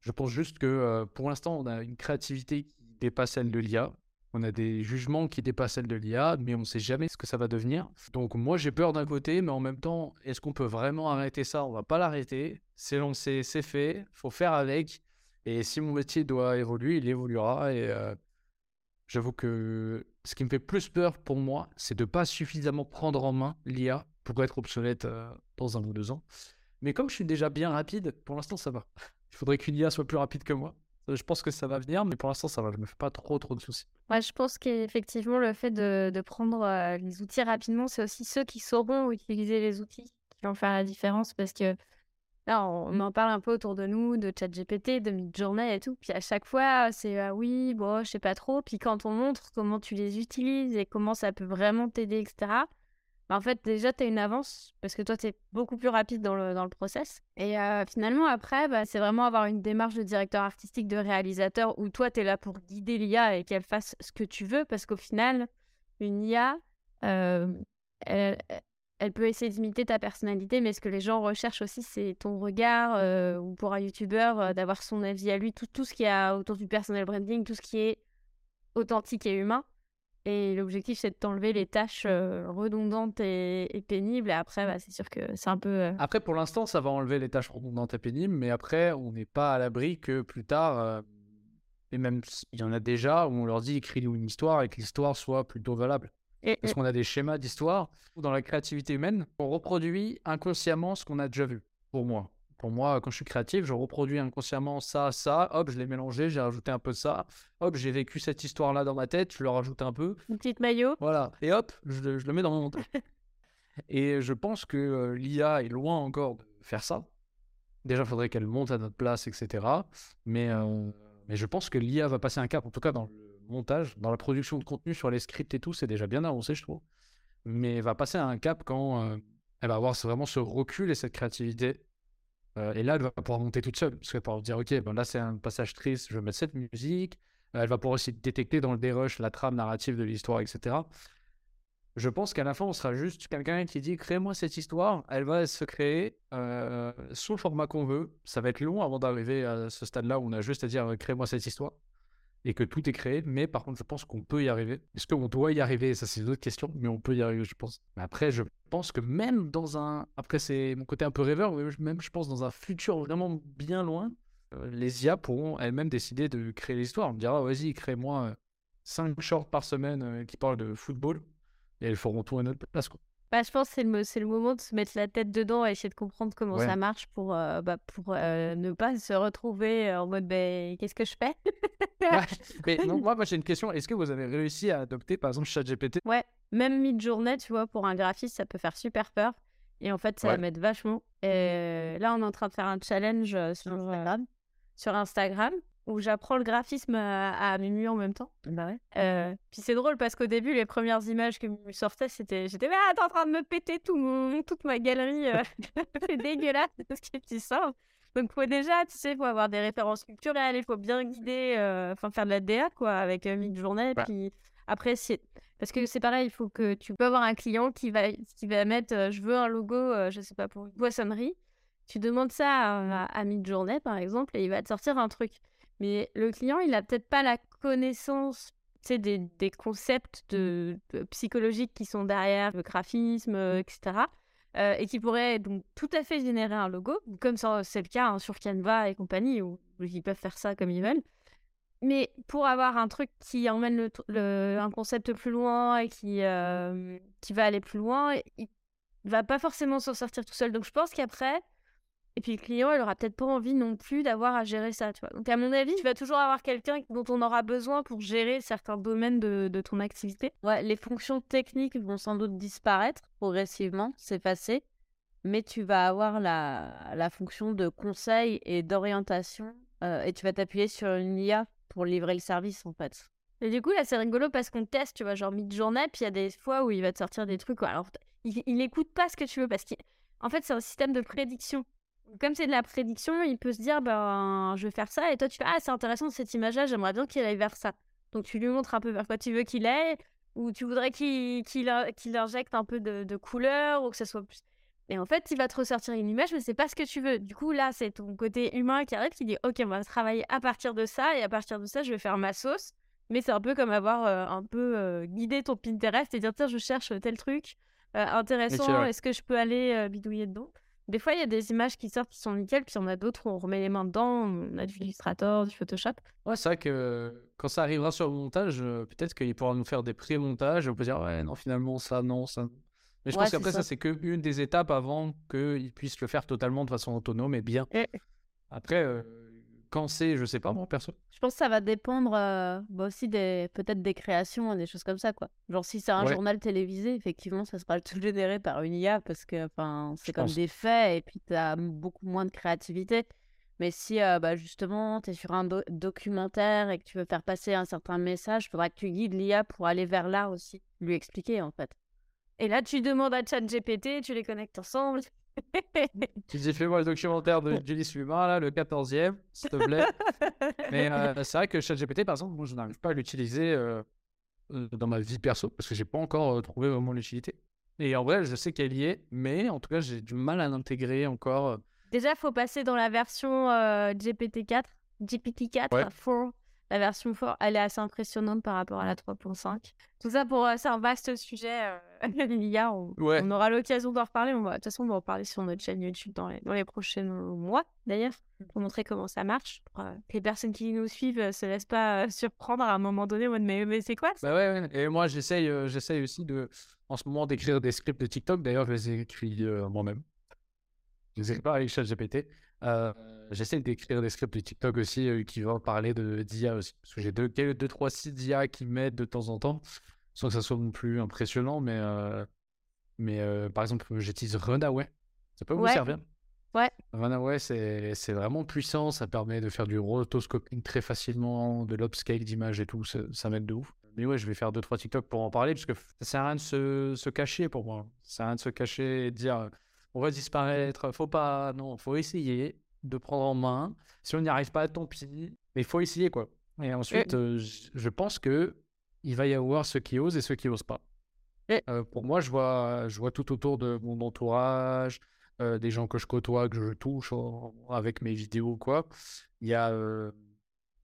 Je pense juste que euh, pour l'instant, on a une créativité qui dépasse celle de l'IA. On a des jugements qui dépassent celle de l'IA, mais on ne sait jamais ce que ça va devenir. Donc moi j'ai peur d'un côté, mais en même temps, est-ce qu'on peut vraiment arrêter ça? On va pas l'arrêter. C'est lancé, c'est fait. Faut faire avec. Et si mon métier doit évoluer, il évoluera. Et euh, j'avoue que ce qui me fait plus peur pour moi, c'est de pas suffisamment prendre en main l'IA pour être obsolète euh, dans un ou deux ans. Mais comme je suis déjà bien rapide, pour l'instant ça va. Il faudrait qu'une IA soit plus rapide que moi. Je pense que ça va venir, mais pour l'instant, ça va. Je me fais pas trop, trop de soucis. Je pense qu'effectivement, le fait de, de prendre euh, les outils rapidement, c'est aussi ceux qui sauront utiliser les outils qui vont faire la différence parce que là, on, en parle un peu autour de nous, de ChatGPT, de Midjourney et tout. Puis à chaque fois, c'est ah oui, bon, je sais pas trop. Puis quand on montre comment tu les utilises et comment ça peut vraiment t'aider, etc., bah, en fait, déjà, tu as une avance parce que toi, tu es beaucoup plus rapide dans le, dans le process. Et finalement, après, bah, c'est vraiment avoir une démarche de directeur artistique, de réalisateur où toi, tu es là pour guider l'IA et qu'elle fasse ce que tu veux parce qu'au final, une IA, elle, peut essayer d'imiter ta personnalité, mais ce que les gens recherchent aussi, c'est ton regard ou pour un YouTuber, d'avoir son avis à lui, tout, tout ce qui est autour du personal branding, tout ce qui est authentique et humain. Et l'objectif, c'est de t'enlever les tâches euh, redondantes et, pénibles. Et après, bah, c'est sûr que c'est un peu. Euh, après, pour l'instant, ça va enlever les tâches redondantes et pénibles. Mais après, on n'est pas à l'abri que plus tard, euh, et même il y en a déjà, où on leur dit écris-nous une histoire et que l'histoire soit plutôt valable. Parce qu'on a des schémas d'histoire. Dans la créativité humaine, on reproduit inconsciemment ce qu'on a déjà vu, pour moi. Pour moi, quand je suis créatif, je reproduis inconsciemment ça, ça, hop, je l'ai mélangé, j'ai rajouté un peu ça, hop, j'ai vécu cette histoire-là dans ma tête, je le rajoute un peu. Une petite maillot. Voilà, et hop, je, le mets dans mon montage. <laughs> et je pense que euh, l'IA est loin encore de faire ça. Déjà, il faudrait qu'elle monte à notre place, etc. Mais, euh, mais je pense que l'IA va passer un cap, en tout cas dans le montage, dans la production de contenu sur les scripts et tout, c'est déjà bien avancé, je trouve. Mais elle va passer à un cap quand euh, elle va avoir vraiment ce recul et cette créativité et là, elle va pouvoir monter toute seule, parce qu'elle va pouvoir dire, OK, ben là, c'est un passage triste, je vais mettre cette musique. Euh, elle va pouvoir aussi détecter dans le dérush la trame narrative de l'histoire, etc. Je pense qu'à la fin, on sera juste quelqu'un qui dit, crée-moi cette histoire. Elle va se créer euh, sous le format qu'on veut. Ça va être long avant d'arriver à ce stade-là où on a juste à dire, crée-moi cette histoire et que tout est créé. Mais par contre, je pense qu'on peut y arriver. Est-ce qu'on doit y arriver? Ça, c'est une autre question, mais on peut y arriver, je pense. Mais après, je pense que même dans un. Après, c'est mon côté un peu rêveur, mais même, je pense, dans un futur vraiment bien loin, euh, les IA pourront elles-mêmes décider de créer l'histoire. On me dira, vas-y, crée-moi 5 euh, shorts par semaine euh, qui parlent de football. Et elles feront tout à notre place, quoi. Bah, je pense que c'est le, le, moment de se mettre la tête dedans et essayer de comprendre comment ça marche pour, euh, bah, pour euh, ne pas se retrouver en mode bah, qu'est-ce que je fais? <laughs> Mais non, moi, moi j'ai une question. Est-ce que vous avez réussi à adopter par exemple ChatGPT? Ouais, même mid-journée, tu vois, pour un graphiste, ça peut faire super peur. Et en fait, ça va m'aide vachement. Et là, on est en train de faire un challenge euh, sur Instagram? Sur Instagram où j'apprends le graphisme à, à Mimi en même temps. Bah ouais. Euh, puis c'est drôle parce qu'au début, les premières images que me sortaient, c'était j'étais ah, t'es en train de me péter tout mon, toute ma galerie, euh, <laughs> c'est dégueulasse ce que tu sors? Donc faut déjà, tu sais, faut avoir des références culturelles, il faut bien guider, euh, enfin faire de la DA quoi avec euh, Midjourney. Puis après c'est parce que c'est pareil, il faut que tu peux avoir un client qui va qui va mettre, je veux un logo, je sais pas pour une boissonnerie. Tu demandes ça à, à Midjourney par exemple et il va te sortir un truc. Mais le client, il n'a peut-être pas la connaissance des, des concepts de, psychologiques qui sont derrière le graphisme, euh, etc. Euh, et qui pourraient donc tout à fait générer un logo, comme c'est le cas hein, sur Canva et compagnie, où, ils peuvent faire ça comme ils veulent. Mais pour avoir un truc qui emmène le, un concept plus loin et qui, euh, qui va aller plus loin, il va pas forcément s'en sortir tout seul. Donc je pense qu'après, Et puis le client, il aura peut-être pas envie non plus d'avoir à gérer ça, tu vois. Donc à mon avis, tu vas toujours avoir quelqu'un dont on aura besoin pour gérer certains domaines de, de ton activité. Ouais, les fonctions techniques vont sans doute disparaître progressivement, s'effacer, mais tu vas avoir la, la fonction de conseil et d'orientation euh, et tu vas t'appuyer sur une IA pour livrer le service en fait. Et du coup, là, c'est rigolo parce qu'on teste, tu vois, genre mid-journée, puis il y a des fois où il va te sortir des trucs. quoi. Alors, il, il écoute pas ce que tu veux parce qu'en fait, c'est un système de prédiction comme c'est de la prédiction, il peut se dire ben je vais faire ça et toi tu fais ah c'est intéressant cette image-là, j'aimerais bien qu'il aille vers ça. Donc tu lui montres un peu vers quoi tu veux qu'il aille ou tu voudrais qu'il qu'il injecte un peu de, de, couleur ou que ça soit plus. Et en fait, il va te ressortir une image, mais c'est pas ce que tu veux. Du coup, là, c'est ton côté humain qui arrive, qui dit Ok, on va travailler à partir de ça, et à partir de ça, je vais faire ma sauce. Mais c'est un peu comme avoir euh, un peu euh, guidé ton Pinterest et dire Tiens, je cherche tel truc euh, intéressant, est-ce que je peux aller bidouiller dedans? Des fois, il y a des images qui sortent qui sont nickel, puis on a d'autres où on remet les mains dedans, on a du Illustrator, du Photoshop. Ouais, c'est vrai que quand ça arrivera sur le montage, euh, peut-être qu'il pourra nous faire des pré-montages, on peut dire, ouais, non, finalement, ça, non, ça. Mais je pense qu'après, ça, c'est qu'une des étapes avant qu'il puisse le faire totalement de façon autonome et bien. Après, euh, quand c'est, je sais pas, moi, perso. Je pense que ça va dépendre euh, bah aussi des peut-être des créations, des choses comme ça, quoi. Genre, si c'est un journal télévisé, effectivement, ça sera tout généré par une IA parce que c'est comme des faits et puis tu as beaucoup moins de créativité. Mais si euh, bah, justement tu es sur un documentaire et que tu veux faire passer un certain message, il faudra que tu guides l'IA pour aller vers là aussi, lui expliquer en fait. Et là, tu demandes à ChatGPT, tu les connectes ensemble. <laughs> tu dis, fais-moi le documentaire de Julie Luma, là, le 14e, s'il te plaît. Mais euh, <laughs> c'est vrai que ChatGPT, par exemple, moi, je n'arrive pas à l'utiliser euh, euh, dans ma vie perso parce que j'ai pas encore trouvé vraiment l'utilité. Et en vrai, je sais qu'elle y est, mais en tout cas, j'ai du mal à l'intégrer encore. Déjà, il faut passer dans la version GPT-4, GPT-4, 4 la version 4, elle est assez impressionnante par rapport à la 3.5. Tout ça pour. c'est un vaste sujet, <laughs> l'IA. On, on, aura l'occasion d'en reparler. On va, de toute façon, on va en parler sur notre chaîne YouTube dans les, dans les prochains mois, d'ailleurs, pour montrer comment ça marche. Pour, que les personnes qui nous suivent ne se laissent pas <laughs> surprendre à un moment donné. mais, mais c'est quoi ça bah ouais, Et moi, j'essaye, j'essaye aussi de, en ce moment d'écrire des scripts de TikTok. D'ailleurs, je les ai écrits moi-même. Je les ai pas avec ChatGPT. Euh, J'essaie d'écrire des scripts de TikTok aussi euh, qui vont parler de d'IA aussi. Parce que j'ai deux, deux, trois sites d'IA qui m'aident de temps en temps, sans que ça soit non plus impressionnant. Mais, euh, mais euh, par exemple, j'utilise Runaway. Ça peut vous servir? Ouais. Runaway, c'est vraiment puissant. Ça permet de faire du rotoscoping très facilement, de l'upscale d'image et tout. Ça, ça m'aide de ouf. Mais ouais, je vais faire deux, trois TikTok pour en parler, parce que ça sert à rien de se, se cacher pour moi. Ça sert à rien de se cacher et de dire on va disparaître, faut pas. Non, faut essayer de prendre en main. Si on n'y arrive pas, tant pis. Mais il faut essayer, quoi. Et ensuite, euh, je pense que il va y avoir ceux qui osent et ceux qui osent pas. Euh, pour moi, je vois, je vois tout autour de mon entourage, euh, des gens que je côtoie, que je touche avec mes vidéos, quoi. Il y a,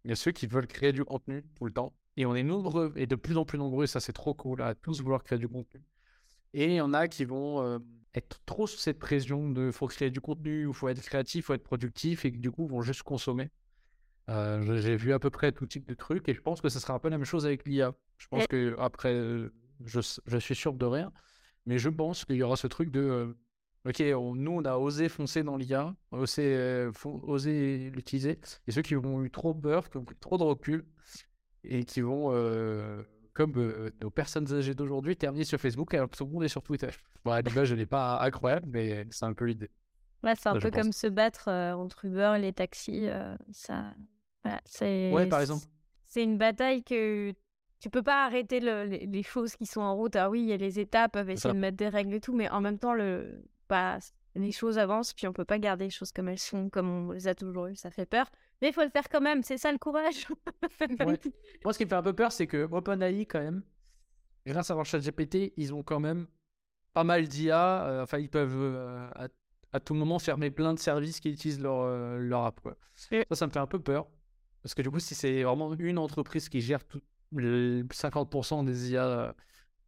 il y a ceux qui veulent créer du contenu tout le temps. Et on est nombreux, et de plus en plus nombreux, et ça c'est trop cool, à tous vouloir créer du contenu. Et il y en a qui vont être trop sous cette pression de faut créer du contenu, ou faut être créatif, faut être productif, et que du coup vont juste consommer. Euh, j'ai vu à peu près tout type de trucs, et je pense que ce sera un peu la même chose avec l'IA. Je pense que après, je, je, suis sûr de rien, mais je pense qu'il y aura ce truc de euh, ok, nous on a osé foncer dans l'IA, osé, euh, osé l'utiliser, et ceux qui ont eu trop peur, qui ont eu trop de recul, et qui vont comme euh, nos personnes âgées d'aujourd'hui, terminer sur Facebook alors que tout le monde est sur Twitter. Bon, l'image, je n'est pas incroyable, mais c'est un peu l'idée. Ouais, c'est un peu comme se battre euh, entre Uber et les taxis. Euh, ça, c'est, ouais, par exemple. C'est une bataille que tu peux pas arrêter les, choses qui sont en route. Ah oui, il y a les étapes, peuvent essayer de mettre des règles et tout, mais en même temps, le, bah, les choses avancent, puis on peut pas garder les choses comme elles sont, comme on les a toujours eues. Ça fait peur. Mais il faut le faire quand même, c'est ça le courage. <laughs> Moi, ce qui me fait un peu peur, c'est que OpenAI, quand même, grâce à leur chat GPT, ils ont quand même pas mal d'IA. Euh, enfin, ils peuvent euh, à, tout moment fermer plein de services qui utilisent leur, euh, leur app. Quoi. Ça, ça me fait un peu peur. Parce que du coup, si c'est vraiment une entreprise qui gère tout, les 50% des IA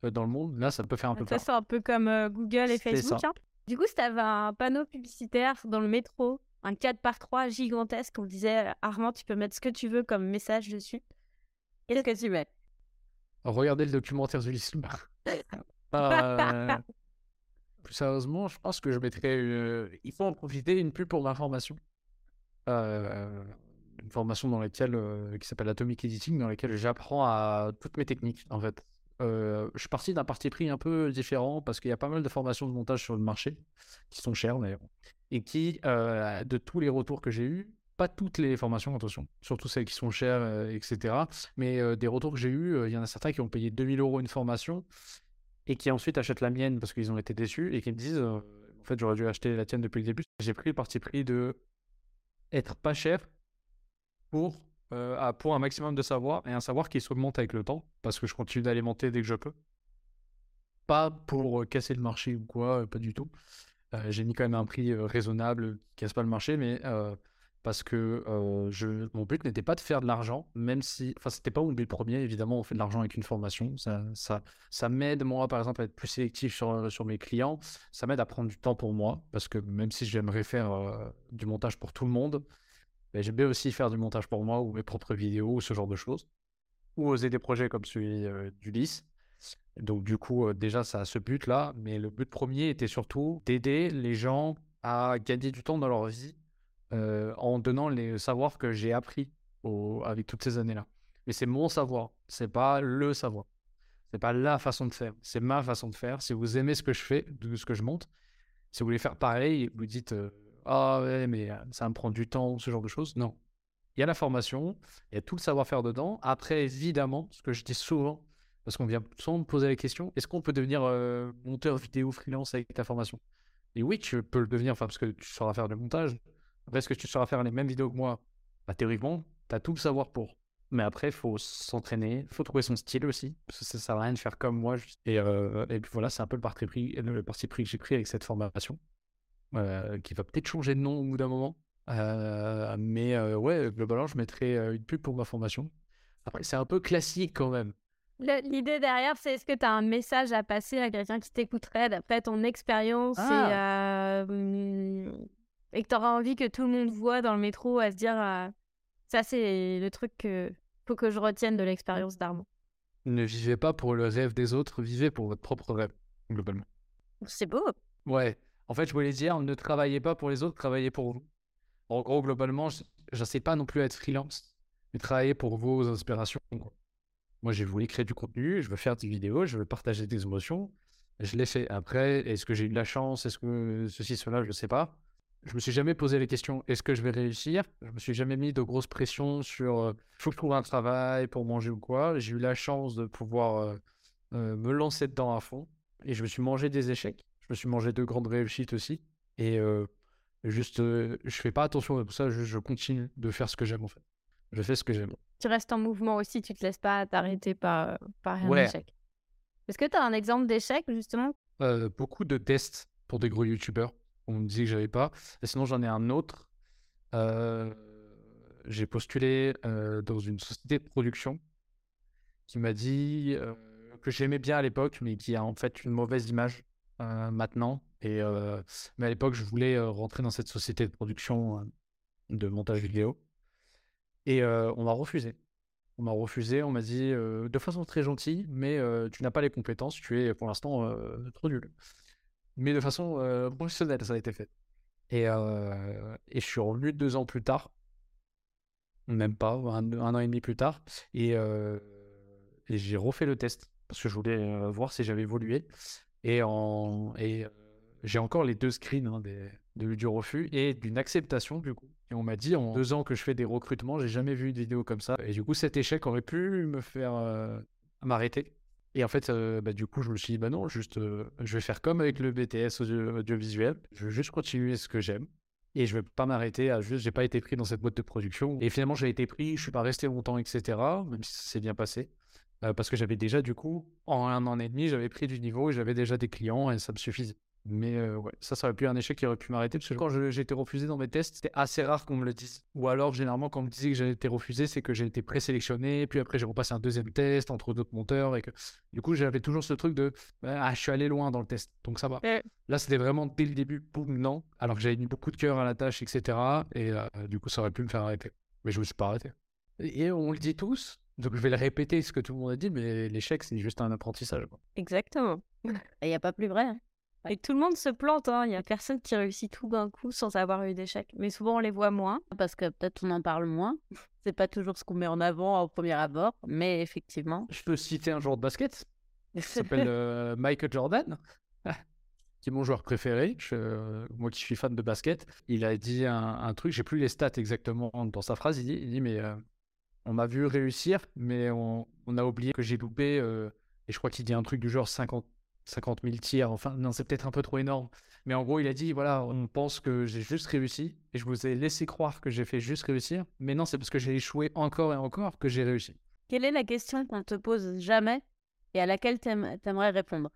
dans le monde, là, ça peut faire un peu peur. Ça, c'est un peu comme Google et Facebook. Hein. Du coup, si tu avais un panneau publicitaire dans le métro un 4 par 3 gigantesque. On disait, Armand, tu peux mettre ce que tu veux comme message dessus. Qu'est-ce que tu mets? Regardez le documentaire de l'histoire. <laughs> euh... plus sérieusement, je pense que je mettrais. euh, il faut en profiter une pub pour l'information. Euh, une formation dans laquelle, euh, qui s'appelle Atomic Editing, dans laquelle j'apprends à toutes mes techniques, en fait. Euh, je suis parti d'un parti pris un peu différent parce qu'il y a pas mal de formations de montage sur le marché, qui sont chères d'ailleurs, et qui, euh, de tous les retours que j'ai eus, pas toutes les formations, attention, surtout celles qui sont chères, euh, etc. Mais des retours que j'ai eus, il y en a certains qui ont payé 2000 euros une formation et qui ensuite achètent la mienne parce qu'ils ont été déçus et qui me disent en fait j'aurais dû acheter la tienne depuis le début. J'ai pris le parti pris de être pas cher pour, euh, pour un maximum de savoir et un savoir qui s'augmente avec le temps parce que je continue d'alimenter dès que je peux. Pas pour euh, casser le marché ou quoi, euh, pas du tout. J'ai mis quand même un prix raisonnable qui casse pas le marché, mais parce que je, mon but n'était pas de faire de l'argent, même si, enfin, c'était pas mon but premier. Évidemment, on fait de l'argent avec une formation. Ça, ça, ça m'aide, moi, par exemple, à être plus sélectif sur, sur mes clients. Ça m'aide à prendre du temps pour moi, parce que même si j'aimerais faire du montage pour tout le monde, ben, j'aime bien aussi faire du montage pour moi ou mes propres vidéos ou ce genre de choses. Ou oser des projets comme celui euh, d'Ulysse. Donc, du coup, euh, déjà, ça a ce but-là. Mais le but premier était surtout d'aider les gens à gagner du temps dans leur vie euh, en donnant les savoirs que j'ai appris avec toutes ces années-là. Mais c'est mon savoir, c'est pas le savoir. C'est pas la façon de faire, c'est ma façon de faire. Si vous aimez ce que je fais, ce que je monte, si vous voulez faire pareil, vous dites Ah ouais, mais ça me prend du temps, ce genre de choses. Non. Il y a la formation, il y a tout le savoir-faire dedans. Après, évidemment, ce que je dis souvent, parce qu'on vient souvent me poser la question est-ce qu'on peut devenir monteur vidéo freelance avec ta formation? Et oui, tu peux le devenir, parce que tu sauras faire du montage. Après, est-ce que tu sauras faire les mêmes vidéos que moi? Bah, Théoriquement, tu as tout le savoir pour. Mais après, il faut s'entraîner, il faut trouver son style aussi, parce que ça sert à rien de faire comme moi. Et, et puis voilà, c'est un peu le parti pris, le parti pris que j'ai pris avec cette formation, euh, qui va peut-être changer de nom au bout d'un moment. Euh, mais euh, ouais, globalement, je mettrai euh, une pub pour ma formation. Après, c'est un peu classique quand même. L'idée derrière, c'est est-ce que tu as un message à passer à quelqu'un qui t'écouterait d'après ton expérience et, hum, et que tu auras envie que tout le monde voit dans le métro à se dire ça, c'est le truc que faut que je retienne de l'expérience d'Armand. Ne vivez pas pour le rêve des autres, vivez pour votre propre rêve, globalement. C'est beau. Ouais, en fait, je voulais dire, ne travaillez pas pour les autres, travaillez pour vous. En gros, globalement, je ne sais pas non plus être freelance, mais travailler pour vos inspirations. Moi, j'ai voulu créer du contenu, je veux faire des vidéos, je veux partager des émotions. Je l'ai fait. Après, est-ce que j'ai eu de la chance? Est-ce que ceci, cela, je ne sais pas. Je me suis jamais posé les questions est-ce que je vais réussir? Je me suis jamais mis de grosses pressions sur euh, faut que je trouve un travail pour manger ou quoi. J'ai eu la chance de pouvoir euh, euh, me lancer dedans à fond et je me suis mangé des échecs. Je me suis mangé de grandes réussites aussi. Et euh, juste, euh, je fais pas attention à tout ça, je, je continue de faire ce que j'aime en fait. Je fais ce que j'aime. Tu restes en mouvement aussi, tu te laisses pas t'arrêter par, par un Ouais. échec. Est-ce que tu as un exemple d'échec justement? Euh, beaucoup de tests pour des gros youtubeurs. On me disait que j'avais pas. Et sinon, j'en ai un autre. J'ai postulé dans une société de production qui m'a dit que j'aimais bien à l'époque, mais qui a en fait une mauvaise image maintenant. Et, euh, mais à l'époque, je voulais euh, rentrer dans cette société de production euh, de montage vidéo. Et euh, on m'a refusé. On m'a refusé, on m'a dit euh, de façon très gentille, mais euh, tu n'as pas les compétences, tu es pour l'instant euh, trop nul. Mais de façon euh, professionnelle, ça a été fait. Et, euh, et je suis revenu deux ans plus tard, même pas, un, an et demi plus tard, et, euh, j'ai refait le test parce que je voulais euh, voir si j'avais évolué. Et, euh, j'ai encore les deux screens hein, des, de- du refus et d'une acceptation du coup. Et on m'a dit en deux ans que je fais des recrutements, j'ai jamais vu une vidéo comme ça. Et du coup, cet échec aurait pu me faire euh, m'arrêter. Et en fait, euh, bah, du coup, je me suis dit, bah non, juste, je vais faire comme avec le BTS audio- audiovisuel. Je vais juste continuer ce que j'aime. Et je vais pas m'arrêter à juste, j'ai pas été pris dans cette boîte de production. Et finalement, j'ai été pris, je suis pas resté longtemps, etc. Même si ça s'est bien passé. Euh, parce que j'avais déjà, du coup, en un an et demi, j'avais pris du niveau et j'avais déjà des clients et ça me suffisait. Mais euh, ouais, ça, ça aurait pu être un échec qui aurait pu m'arrêter parce que quand j'ai été refusé dans mes tests, c'était assez rare qu'on me le dise. Ou alors, généralement, quand on me disait que j'avais été refusé, c'est que j'ai été présélectionné, puis après, j'ai repassé un deuxième test entre d'autres monteurs et que du coup, j'avais toujours ce truc de ah, je suis allé loin dans le test, donc ça va. Ouais. Là, c'était vraiment dès le début, boum, non, alors que j'avais mis beaucoup de cœur à la tâche, etc. Et euh, du coup, ça aurait pu me faire arrêter. Mais je me suis pas arrêté. Et on le dit tous, donc je vais le répéter ce que tout le monde a dit, mais l'échec, c'est juste un apprentissage. quoi. Exactement. <laughs> Et il n'y a pas plus vrai. hein. Et tout le monde se plante, hein. il n'y a personne qui réussit tout d'un coup sans avoir eu d'échec. Mais souvent on les voit moins, parce que peut-être on en parle moins. <laughs> C'est pas toujours ce qu'on met en avant au premier abord, mais effectivement. Je peux citer un joueur de basket <laughs> qui s'appelle euh, Michael Jordan, qui est mon joueur préféré. Je- moi qui suis fan de basket, il a dit un, un truc, j'ai plus les stats exactement dans sa phrase. Il dit, il dit mais euh, on m'a vu réussir, mais on, a oublié que j'ai loupé. euh, et je crois qu'il dit un truc du genre 50, 50 000 tirs. Enfin, non, c'est peut-être un peu trop énorme. Mais en gros, il a dit voilà, on pense que j'ai juste réussi et je vous ai laissé croire que j'ai fait juste réussir. Mais non, c'est parce que j'ai échoué encore et encore que j'ai réussi. Quelle est la question qu'on te pose jamais et à laquelle t'aim- t'aimerais répondre?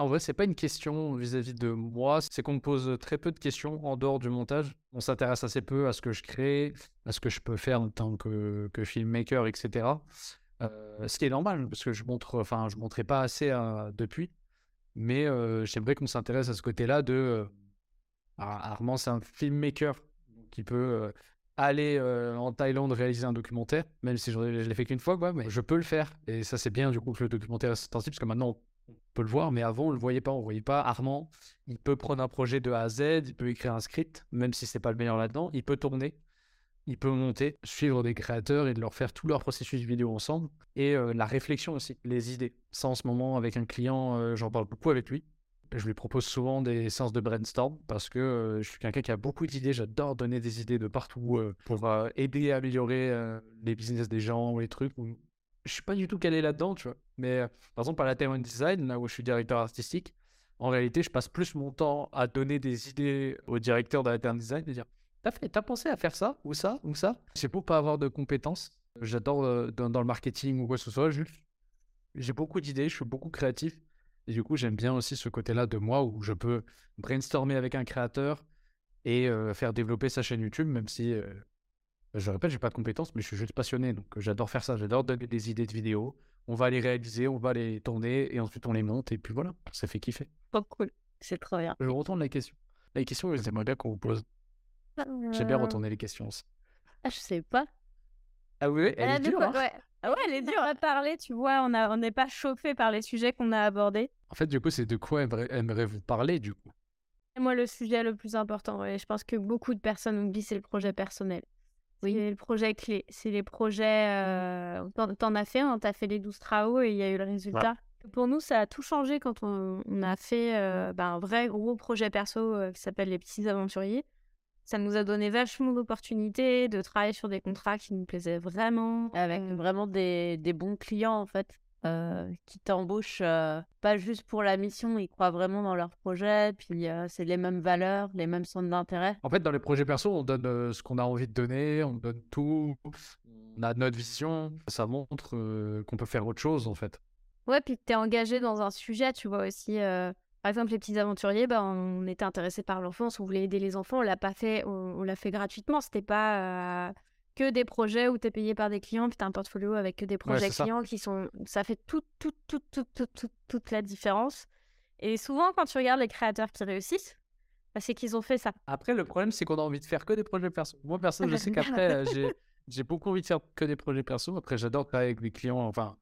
En vrai, c'est pas une question vis-à-vis de moi, c'est qu'on me pose très peu de questions en dehors du montage. On s'intéresse assez peu à ce que je crée, à ce que je peux faire en tant que, que filmmaker, etc. Euh, ce qui est normal, parce que je montre, enfin, je montrais pas assez euh, depuis. Mais euh, j'aimerais qu'on s'intéresse à ce côté-là de. Ar- Armand, c'est un filmmaker qui peut aller en Thaïlande réaliser un documentaire, même si je, je l'ai fait qu'une fois, quoi, mais je peux le faire. Et ça, c'est bien du coup que le documentaire est sorti, parce que maintenant, peut le voir, mais avant, on le voyait pas. On voyait pas Armand. Il peut prendre un projet de A à Z, il peut écrire un script, même si c'est pas le meilleur là-dedans. Il peut tourner, il peut monter, suivre des créateurs et de leur faire tout leur processus vidéo ensemble. Et euh, la réflexion aussi, les idées. Ça, en ce moment, avec un client, euh, j'en parle beaucoup avec lui. Je lui propose souvent des séances de brainstorm parce que euh, je suis quelqu'un qui a beaucoup d'idées. J'adore donner des idées de partout pour aider à améliorer les business des gens ou les trucs. Je suis pas du tout calé là-dedans, tu vois. Mais euh, par exemple, à la Taiwan Design, là où je suis directeur artistique, en réalité, je passe plus mon temps à donner des idées au directeur de la Taiwan Design et dire T'as fait, t'as pensé à faire ça ou ça ou ça? C'est pour pas avoir de compétences. J'adore euh, dans, le marketing ou quoi que ce soit. J'ai beaucoup d'idées, je suis beaucoup créatif. Et du coup, j'aime bien aussi ce côté-là de moi où je peux brainstormer avec un créateur et euh, faire développer sa chaîne YouTube, même si, je répète, j'ai pas de compétences, mais je suis juste passionné. Donc, euh, j'adore faire ça. J'adore donner des idées de vidéos. On va les réaliser, on va les tourner et ensuite on les monte. Et puis voilà, ça fait kiffer. Trop cool. C'est trop bien. Je retourne la question. La question, j'aimerais bien qu'on vous pose. J'aime bien Euh, retourner les questions aussi. Ah, je sais pas. Ah oui, elle Euh, est de dure, quoi- hein ouais. Ah ouais, elle est dure à parler, tu vois. On a, on n'est pas chauffé par les sujets qu'on a abordés. En fait, du coup, c'est de quoi aimerait- aimerez-vous parler, du coup? Moi, le sujet le plus important, et je pense que beaucoup de personnes oublient, c'est le projet personnel. Oui. C'est le projet clé. C'est les projets. Euh... T'en, t'en as fait un, t'as fait les 12 travaux et il y a eu le résultat. Pour nous, ça a tout changé quand on, on a fait euh, bah, un vrai gros projet perso euh, qui s'appelle Les Petits Aventuriers. Ça nous a donné vachement d'opportunités de travailler sur des contrats qui nous plaisaient vraiment. Avec vraiment des, des bons clients, en fait, euh, qui t'embauchent euh, pas juste pour la mission, ils croient vraiment dans leur projet. Puis euh, c'est les mêmes valeurs, les mêmes centres d'intérêt? En fait, dans les projets perso, on donne euh, ce qu'on a envie de donner, on donne tout, on a notre vision. Ça montre euh, qu'on peut faire autre chose, en fait. Ouais, puis que tu es engagé dans un sujet, tu vois aussi. euh, Par exemple, les petits aventuriers, ben, on était intéressé par l'enfance, on voulait aider les enfants, on l'a pas fait, on, on l'a fait gratuitement. C'était pas euh, que des projets où tu es payé par des clients, puis tu as un portfolio avec que des projets ça. clients qui sont. Ça fait toute, toute, toute, toute, toute, toute, toute la différence. Et souvent, quand tu regardes les créateurs qui réussissent, bah, c'est qu'ils ont fait ça. Après, le problème, c'est qu'on a envie de faire que des projets perso. Moi, perso, je sais qu'après, euh, j'ai, j'ai beaucoup envie de faire que des projets perso. Après, j'adore travailler avec des clients, enfin,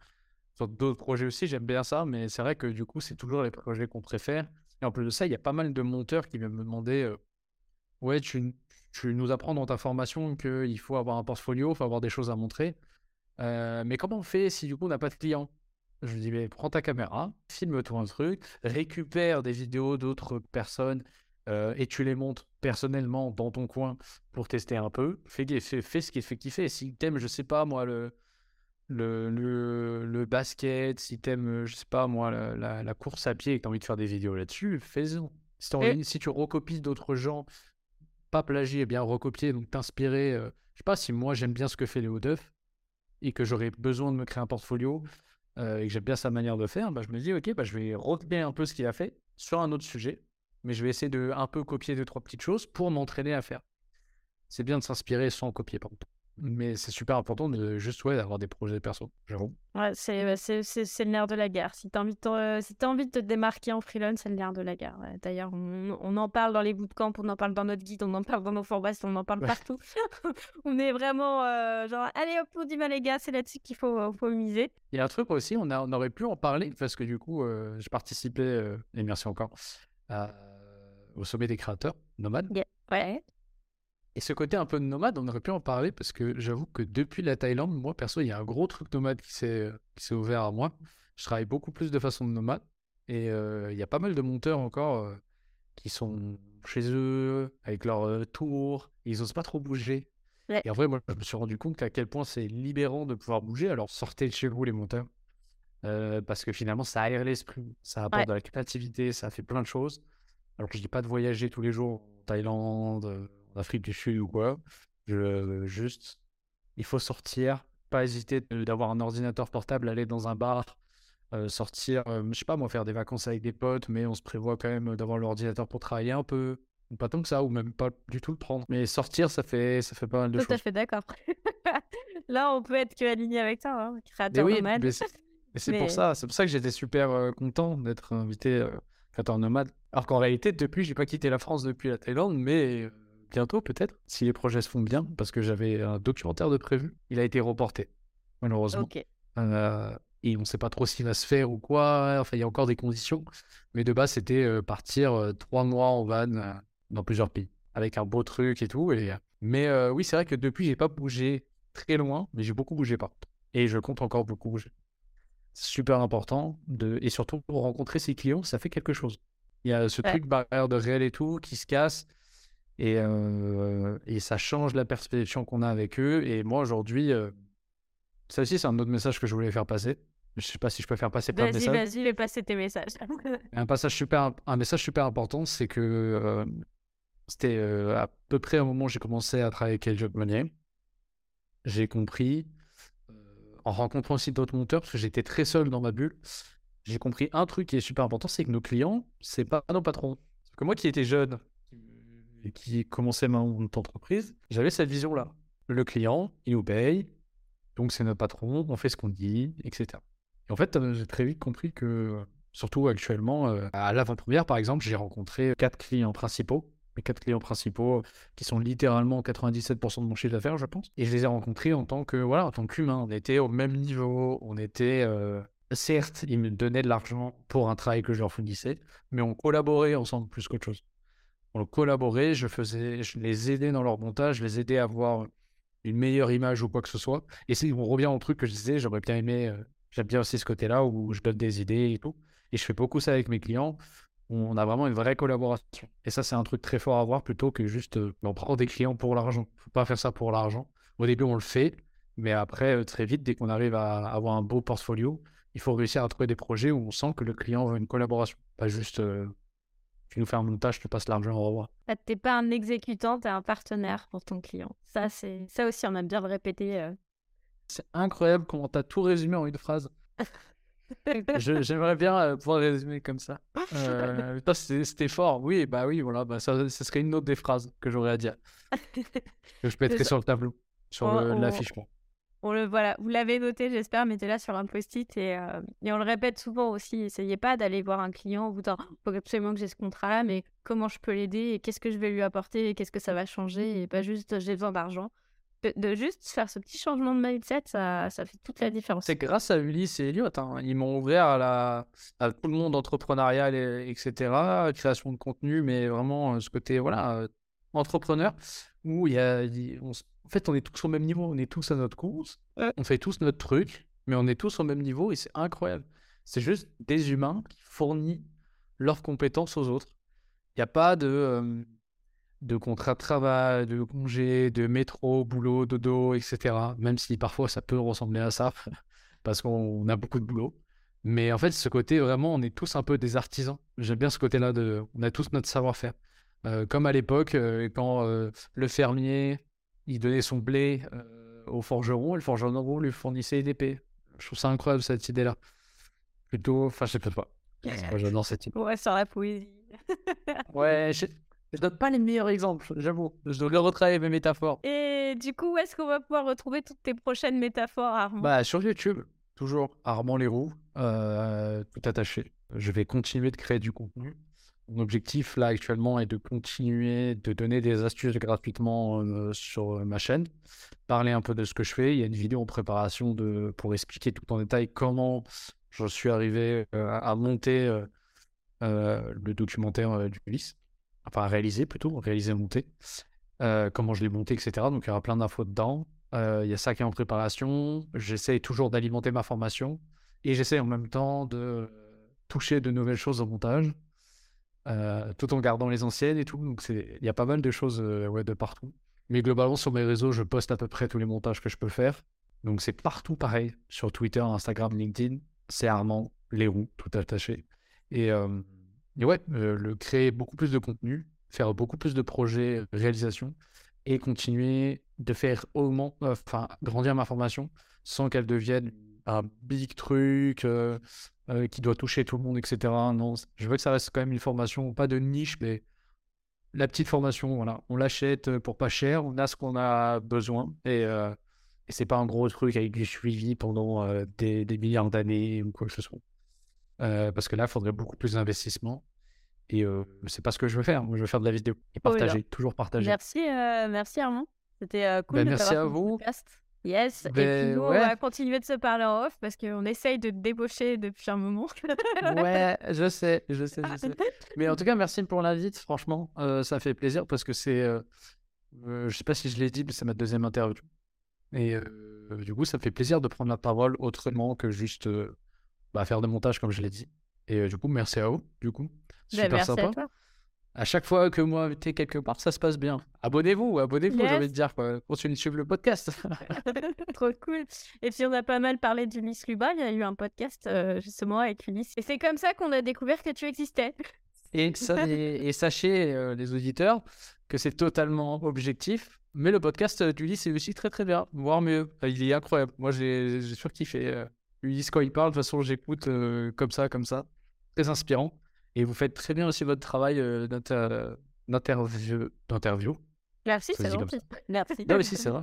sur d'autres projets aussi, j'aime bien ça. Mais c'est vrai que du coup, c'est toujours les projets qu'on préfère. Et en plus de ça, il y a pas mal de monteurs qui viennent me demander euh, Ouais, tu, tu nous apprends dans ta formation qu'il faut avoir un portfolio, il faut avoir des choses à montrer. Euh, mais comment on fait si du coup on n'a pas de clients? Je lui dis mais prends ta caméra, filme-toi un truc, récupère des vidéos d'autres personnes euh, et tu les montes personnellement dans ton coin pour tester un peu. Fais, fais, fais ce qui te fait kiffer. Si t'aimes, je sais pas moi, le, le, le, le basket, si t'aimes, je sais pas moi, la, la, la course à pied et que t'as envie de faire des vidéos là-dessus, fais-en. Et- si tu recopies d'autres gens, pas plagier, bien recopier, donc t'inspirer. euh, je sais pas si moi j'aime bien ce que fait Léo Duff et que j'aurais besoin de me créer un portfolio euh, et que j'aime bien sa manière de faire, bah, je me dis ok, bah, je vais recopier un peu ce qu'il a fait sur un autre sujet, mais je vais essayer de un peu copier deux trois petites choses pour m'entraîner à faire. C'est bien de s'inspirer sans copier par contre. Mais c'est super important de juste ouais, d'avoir des projets perso, j'avoue. Ouais, c'est, c'est, c'est, c'est le nerf de la guerre. Si tu as envie euh, si t'as envie de te démarquer en freelance, c'est le nerf de la guerre. Ouais, D'ailleurs, on, on en parle dans les bootcamps, on en parle dans notre guide, on en parle dans nos formations, on en parle Ouais. partout. <laughs> on est vraiment euh, genre, allez hop, on dit, bah, les gars, c'est là-dessus qu'il faut, faut miser. Il y a un truc aussi, on, a, on aurait pu en parler parce que du coup, euh, je participais, euh, et merci encore, à- au sommet des créateurs, nomade. Ouais. Et ce côté un peu nomade, on aurait pu en parler parce que j'avoue que depuis la Thaïlande, moi perso, il y a un gros truc nomade qui s'est s'est ouvert à moi. Je travaille beaucoup plus de façon nomade et euh, il y a pas mal de monteurs encore euh, qui sont chez eux avec leur euh, tour, ils osent pas trop bouger. Ouais. Et en vrai, moi, je me suis rendu compte à quel point c'est libérant de pouvoir bouger. Alors sortez de chez vous les monteurs euh, parce que finalement, ça aère l'esprit, ça apporte Ouais. de la créativité, ça fait plein de choses. Alors, je dis pas de voyager tous les jours en Thaïlande, euh, Afrique du Sud ou quoi. Je, juste, il faut sortir, pas hésiter d'avoir un ordinateur portable, aller dans un bar, euh, sortir, euh, je sais pas moi, faire des vacances avec des potes, mais on se prévoit quand même d'avoir l'ordinateur pour travailler un peu. Ou pas tant que ça, ou même pas du tout le prendre. Mais sortir, ça fait, ça fait pas mal de Tout à choses. fait d'accord. <laughs> Là, on peut être que aligné avec toi, hein, Mais créateur oui, nomade. mais c'est mais c'est Mais- pour ça, c'est pour ça que j'étais super euh, content d'être invité euh, créateur nomade. Alors qu'en réalité, depuis, j'ai pas quitté la France depuis la Thaïlande, mais bientôt peut-être, si les projets se font bien, parce que j'avais un documentaire de prévu. Il a été reporté, malheureusement. Euh, et on sait pas trop s'il va se faire ou quoi. Enfin, il y a encore des conditions. Mais de base, c'était euh, partir euh, trois mois en van dans plusieurs pays, avec un beau truc et tout. Et... Mais euh, oui, c'est vrai que depuis, j'ai pas bougé très loin, mais j'ai beaucoup bougé par contre. Et je compte encore beaucoup bouger. C'est super important. De... Et surtout, pour rencontrer ses clients, ça fait quelque chose. Il y a ce Ouais. truc barrière de réel et tout qui se casse. Et, euh, et ça change la perception qu'on a avec eux. Et moi, aujourd'hui, euh, ça aussi, c'est un autre message que je voulais faire passer. Je sais pas si je peux faire passer plein de Vas-y, messages. vas-y, fais passer tes messages. <laughs> Un passage super, un message super important, c'est que euh, c'était euh, à peu près au moment où j'ai commencé à travailler avec El Job Money. J'ai compris, en rencontrant aussi d'autres monteurs, parce que j'étais très seul dans ma bulle, j'ai compris un truc qui est super important, c'est que nos clients, c'est pas nos patrons. Parce que moi qui étais jeune qui commençais ma entreprise, j'avais cette vision-là. Le client, il nous paye, donc c'est notre patron, on fait ce qu'on dit, etc. Et en fait, euh, j'ai très vite compris que, surtout actuellement, euh, à l'avant-première, par exemple, j'ai rencontré quatre clients principaux, mes quatre clients principaux, qui sont littéralement 97% de mon chiffre d'affaires, je pense. Et je les ai rencontrés en tant que, voilà, en tant qu'humain. On était au même niveau, on était, euh, certes, ils me donnaient de l'argent pour un travail que je leur fournissais, mais on collaborait ensemble plus qu'autre chose. On collaborait, je faisais, je les aidais dans leur montage, je les aidais à avoir une meilleure image ou quoi que ce soit. Et on revient au truc que je disais, j'aurais bien aimé, euh, j'aime bien aussi ce côté-là où je donne des idées et tout. Et je fais beaucoup ça avec mes clients. On a vraiment une vraie collaboration. Et ça, c'est un truc très fort à voir plutôt que juste euh, on des clients pour l'argent. Faut pas faire ça pour l'argent. Au début, on le fait, mais après, euh, très vite, dès qu'on arrive à avoir un beau portfolio, il faut réussir à trouver des projets où on sent que le client veut une collaboration. Pas juste, euh, tu nous fais un montage, je te passe l'argent, au revoir. Bah, T'es pas un exécutant, t'es un partenaire pour ton client. Ça, c'est ça aussi, on aime bien le répéter. euh. C'est incroyable comment tu as tout résumé en une phrase. <laughs> Je- J'aimerais bien euh, pouvoir résumer comme ça. Euh, <laughs> c'était c'était fort. Oui, bah oui, voilà, bah ça, ce serait une autre des phrases que j'aurais à dire. <laughs> Que je mettrais sur le tableau, sur On- le- on- l'affichement. On le voilà, vous l'avez noté, j'espère, mettez-la sur un post-it et, euh, et on le répète souvent aussi. Essayez pas d'aller voir un client en vous disant faut absolument que j'ai ce contrat-là, mais comment je peux l'aider et qu'est-ce que je vais lui apporter et qu'est-ce que ça va changer et pas juste j'ai besoin d'argent. De, juste faire ce petit changement de mindset, ça, ça fait toute la différence. C'est grâce à Ulysse et Elliot, hein, ils m'ont ouvert à, tout le monde entrepreneurial, et- etc., création de contenu, mais vraiment euh, ce côté voilà, euh, entrepreneur, où il y a, on s- en fait, on est tous au même niveau, on est tous à notre course, on fait tous notre truc, mais on est tous au même niveau et c'est incroyable. C'est juste des humains qui fournissent leurs compétences aux autres. Il n'y a pas de, euh, de contrat de travail, de congé, de métro, boulot, dodo, etc. Même si parfois ça peut ressembler à ça, <laughs> parce qu'on a beaucoup de boulot. Mais en fait, ce côté, vraiment, on est tous un peu des artisans. J'aime bien ce côté-là, de, on a tous notre savoir-faire. Euh, comme à l'époque, euh, quand euh, le fermier, il donnait son blé euh, au forgeron, et le forgeron lui fournissait une épée. Je trouve ça incroyable, cette idée-là. Plutôt, enfin, je sais pas. J'adore cette idée. Ouais, sur la poésie. <laughs> Ouais, je, je donne pas les meilleurs exemples, j'avoue. Je devrais retravailler mes métaphores. Et du coup, où est-ce qu'on va pouvoir retrouver toutes tes prochaines métaphores, Armand? Bah, sur YouTube, toujours Armand Leroux, euh, tout attaché. Je vais continuer de créer du contenu. Mon objectif là actuellement est de continuer de donner des astuces gratuitement euh, sur ma chaîne, parler un peu de ce que je fais. Il y a une vidéo en préparation de, pour expliquer tout en détail comment je suis arrivé euh, à monter euh, le documentaire d'Ulysse. Enfin, réaliser plutôt, réaliser monter. comment je l'ai monté, etc. Donc, il y aura plein d'infos dedans. Il y a ça qui est en préparation. J'essaie toujours d'alimenter ma formation. Et j'essaie en même temps de toucher de nouvelles choses au montage. Tout en gardant les anciennes et tout. Donc, il y a pas mal de choses ouais, de partout. Mais globalement, sur mes réseaux, je poste à peu près tous les montages que je peux faire. Donc c'est partout pareil, sur Twitter, Instagram, LinkedIn. C'est Armand Leroux, tout attaché. Et, euh, ouais, euh, le créer beaucoup plus de contenu, faire beaucoup plus de projets, réalisation, et continuer de faire augmenter, enfin, grandir ma formation sans qu'elle devienne un big truc euh, qui doit toucher tout le monde, etc. Non, je veux que ça reste quand même une formation, pas de niche, mais la petite formation, voilà, on l'achète euh, pour pas cher, on a ce qu'on a besoin et, euh, et c'est pas un gros truc avec du suivi pendant euh, des, milliards d'années ou quoi que ce soit. parce que là, il faudrait beaucoup plus d'investissement et c'est pas ce que je veux faire. Moi, je veux faire de la vidéo et oh partager, toujours partager. Merci, merci Armand. C'était cool. Ben, de merci à vous. Yes, et ben, puis nous, on va continuer de se parler en off parce qu'on essaye de te débaucher depuis un moment. ouais, je sais, je sais, je sais. <laughs> Mais en tout cas, merci pour l'invite, franchement, euh, ça fait plaisir parce que c'est, euh, euh, je sais pas si je l'ai dit, mais c'est ma deuxième interview. Et du coup, ça fait plaisir de prendre la parole autrement que juste bah, faire des montages comme je l'ai dit. Et du coup, merci à vous, du coup. Ben, Super merci sympa. À toi à chaque fois que moi invité quelque part, ça se passe bien. Abonnez-vous, abonnez-vous, j'ai envie de dire. Quoi. Continuez de suivre le podcast. <laughs> <laughs> Trop cool. Et puis on a pas mal parlé d'Ulysse Luba. Il y a eu un podcast euh, justement avec Ulysse. Et c'est comme ça qu'on a découvert que tu existais. Et, ça, <laughs> et, sachez, euh, les auditeurs, que c'est totalement objectif. Mais le podcast d'Ulysse est aussi très très bien, voire mieux. Il est incroyable. Moi, j'ai surkiffé. Euh, Ulysse, quand il parle, de toute façon, j'écoute comme ça, comme ça. Très inspirant. Et vous faites très bien aussi votre travail euh, d'interview. Merci, c'est gentil. Merci. Non, mais si, c'est vrai.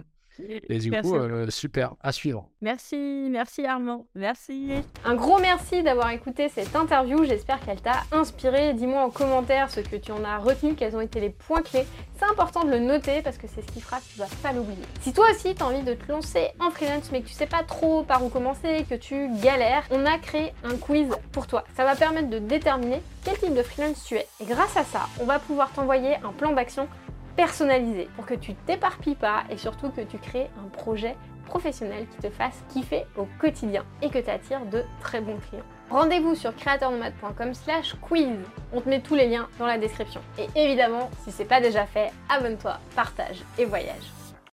Et du coup, euh, super, à suivre. Merci, merci Armand, merci. Un gros merci d'avoir écouté cette interview, j'espère qu'elle t'a inspiré. Dis-moi en commentaire ce que tu en as retenu, quels ont été les points clés. C'est important de le noter parce que c'est ce qui fera que tu vas pas l'oublier. Si toi aussi tu as envie de te lancer en freelance mais que tu sais pas trop par où commencer, que tu galères, on a créé un quiz pour toi. Ça va permettre de déterminer quel type de freelance tu es. Et grâce à ça, on va pouvoir t'envoyer un plan d'action personnalisé pour que tu t'éparpilles pas et surtout que tu crées un projet professionnel qui te fasse kiffer au quotidien et que tu attires de très bons clients. Rendez-vous sur créateurnomade.com slash quiz. On te met tous les liens dans la description. Et évidemment, si c'est pas déjà fait, abonne-toi, partage et voyage.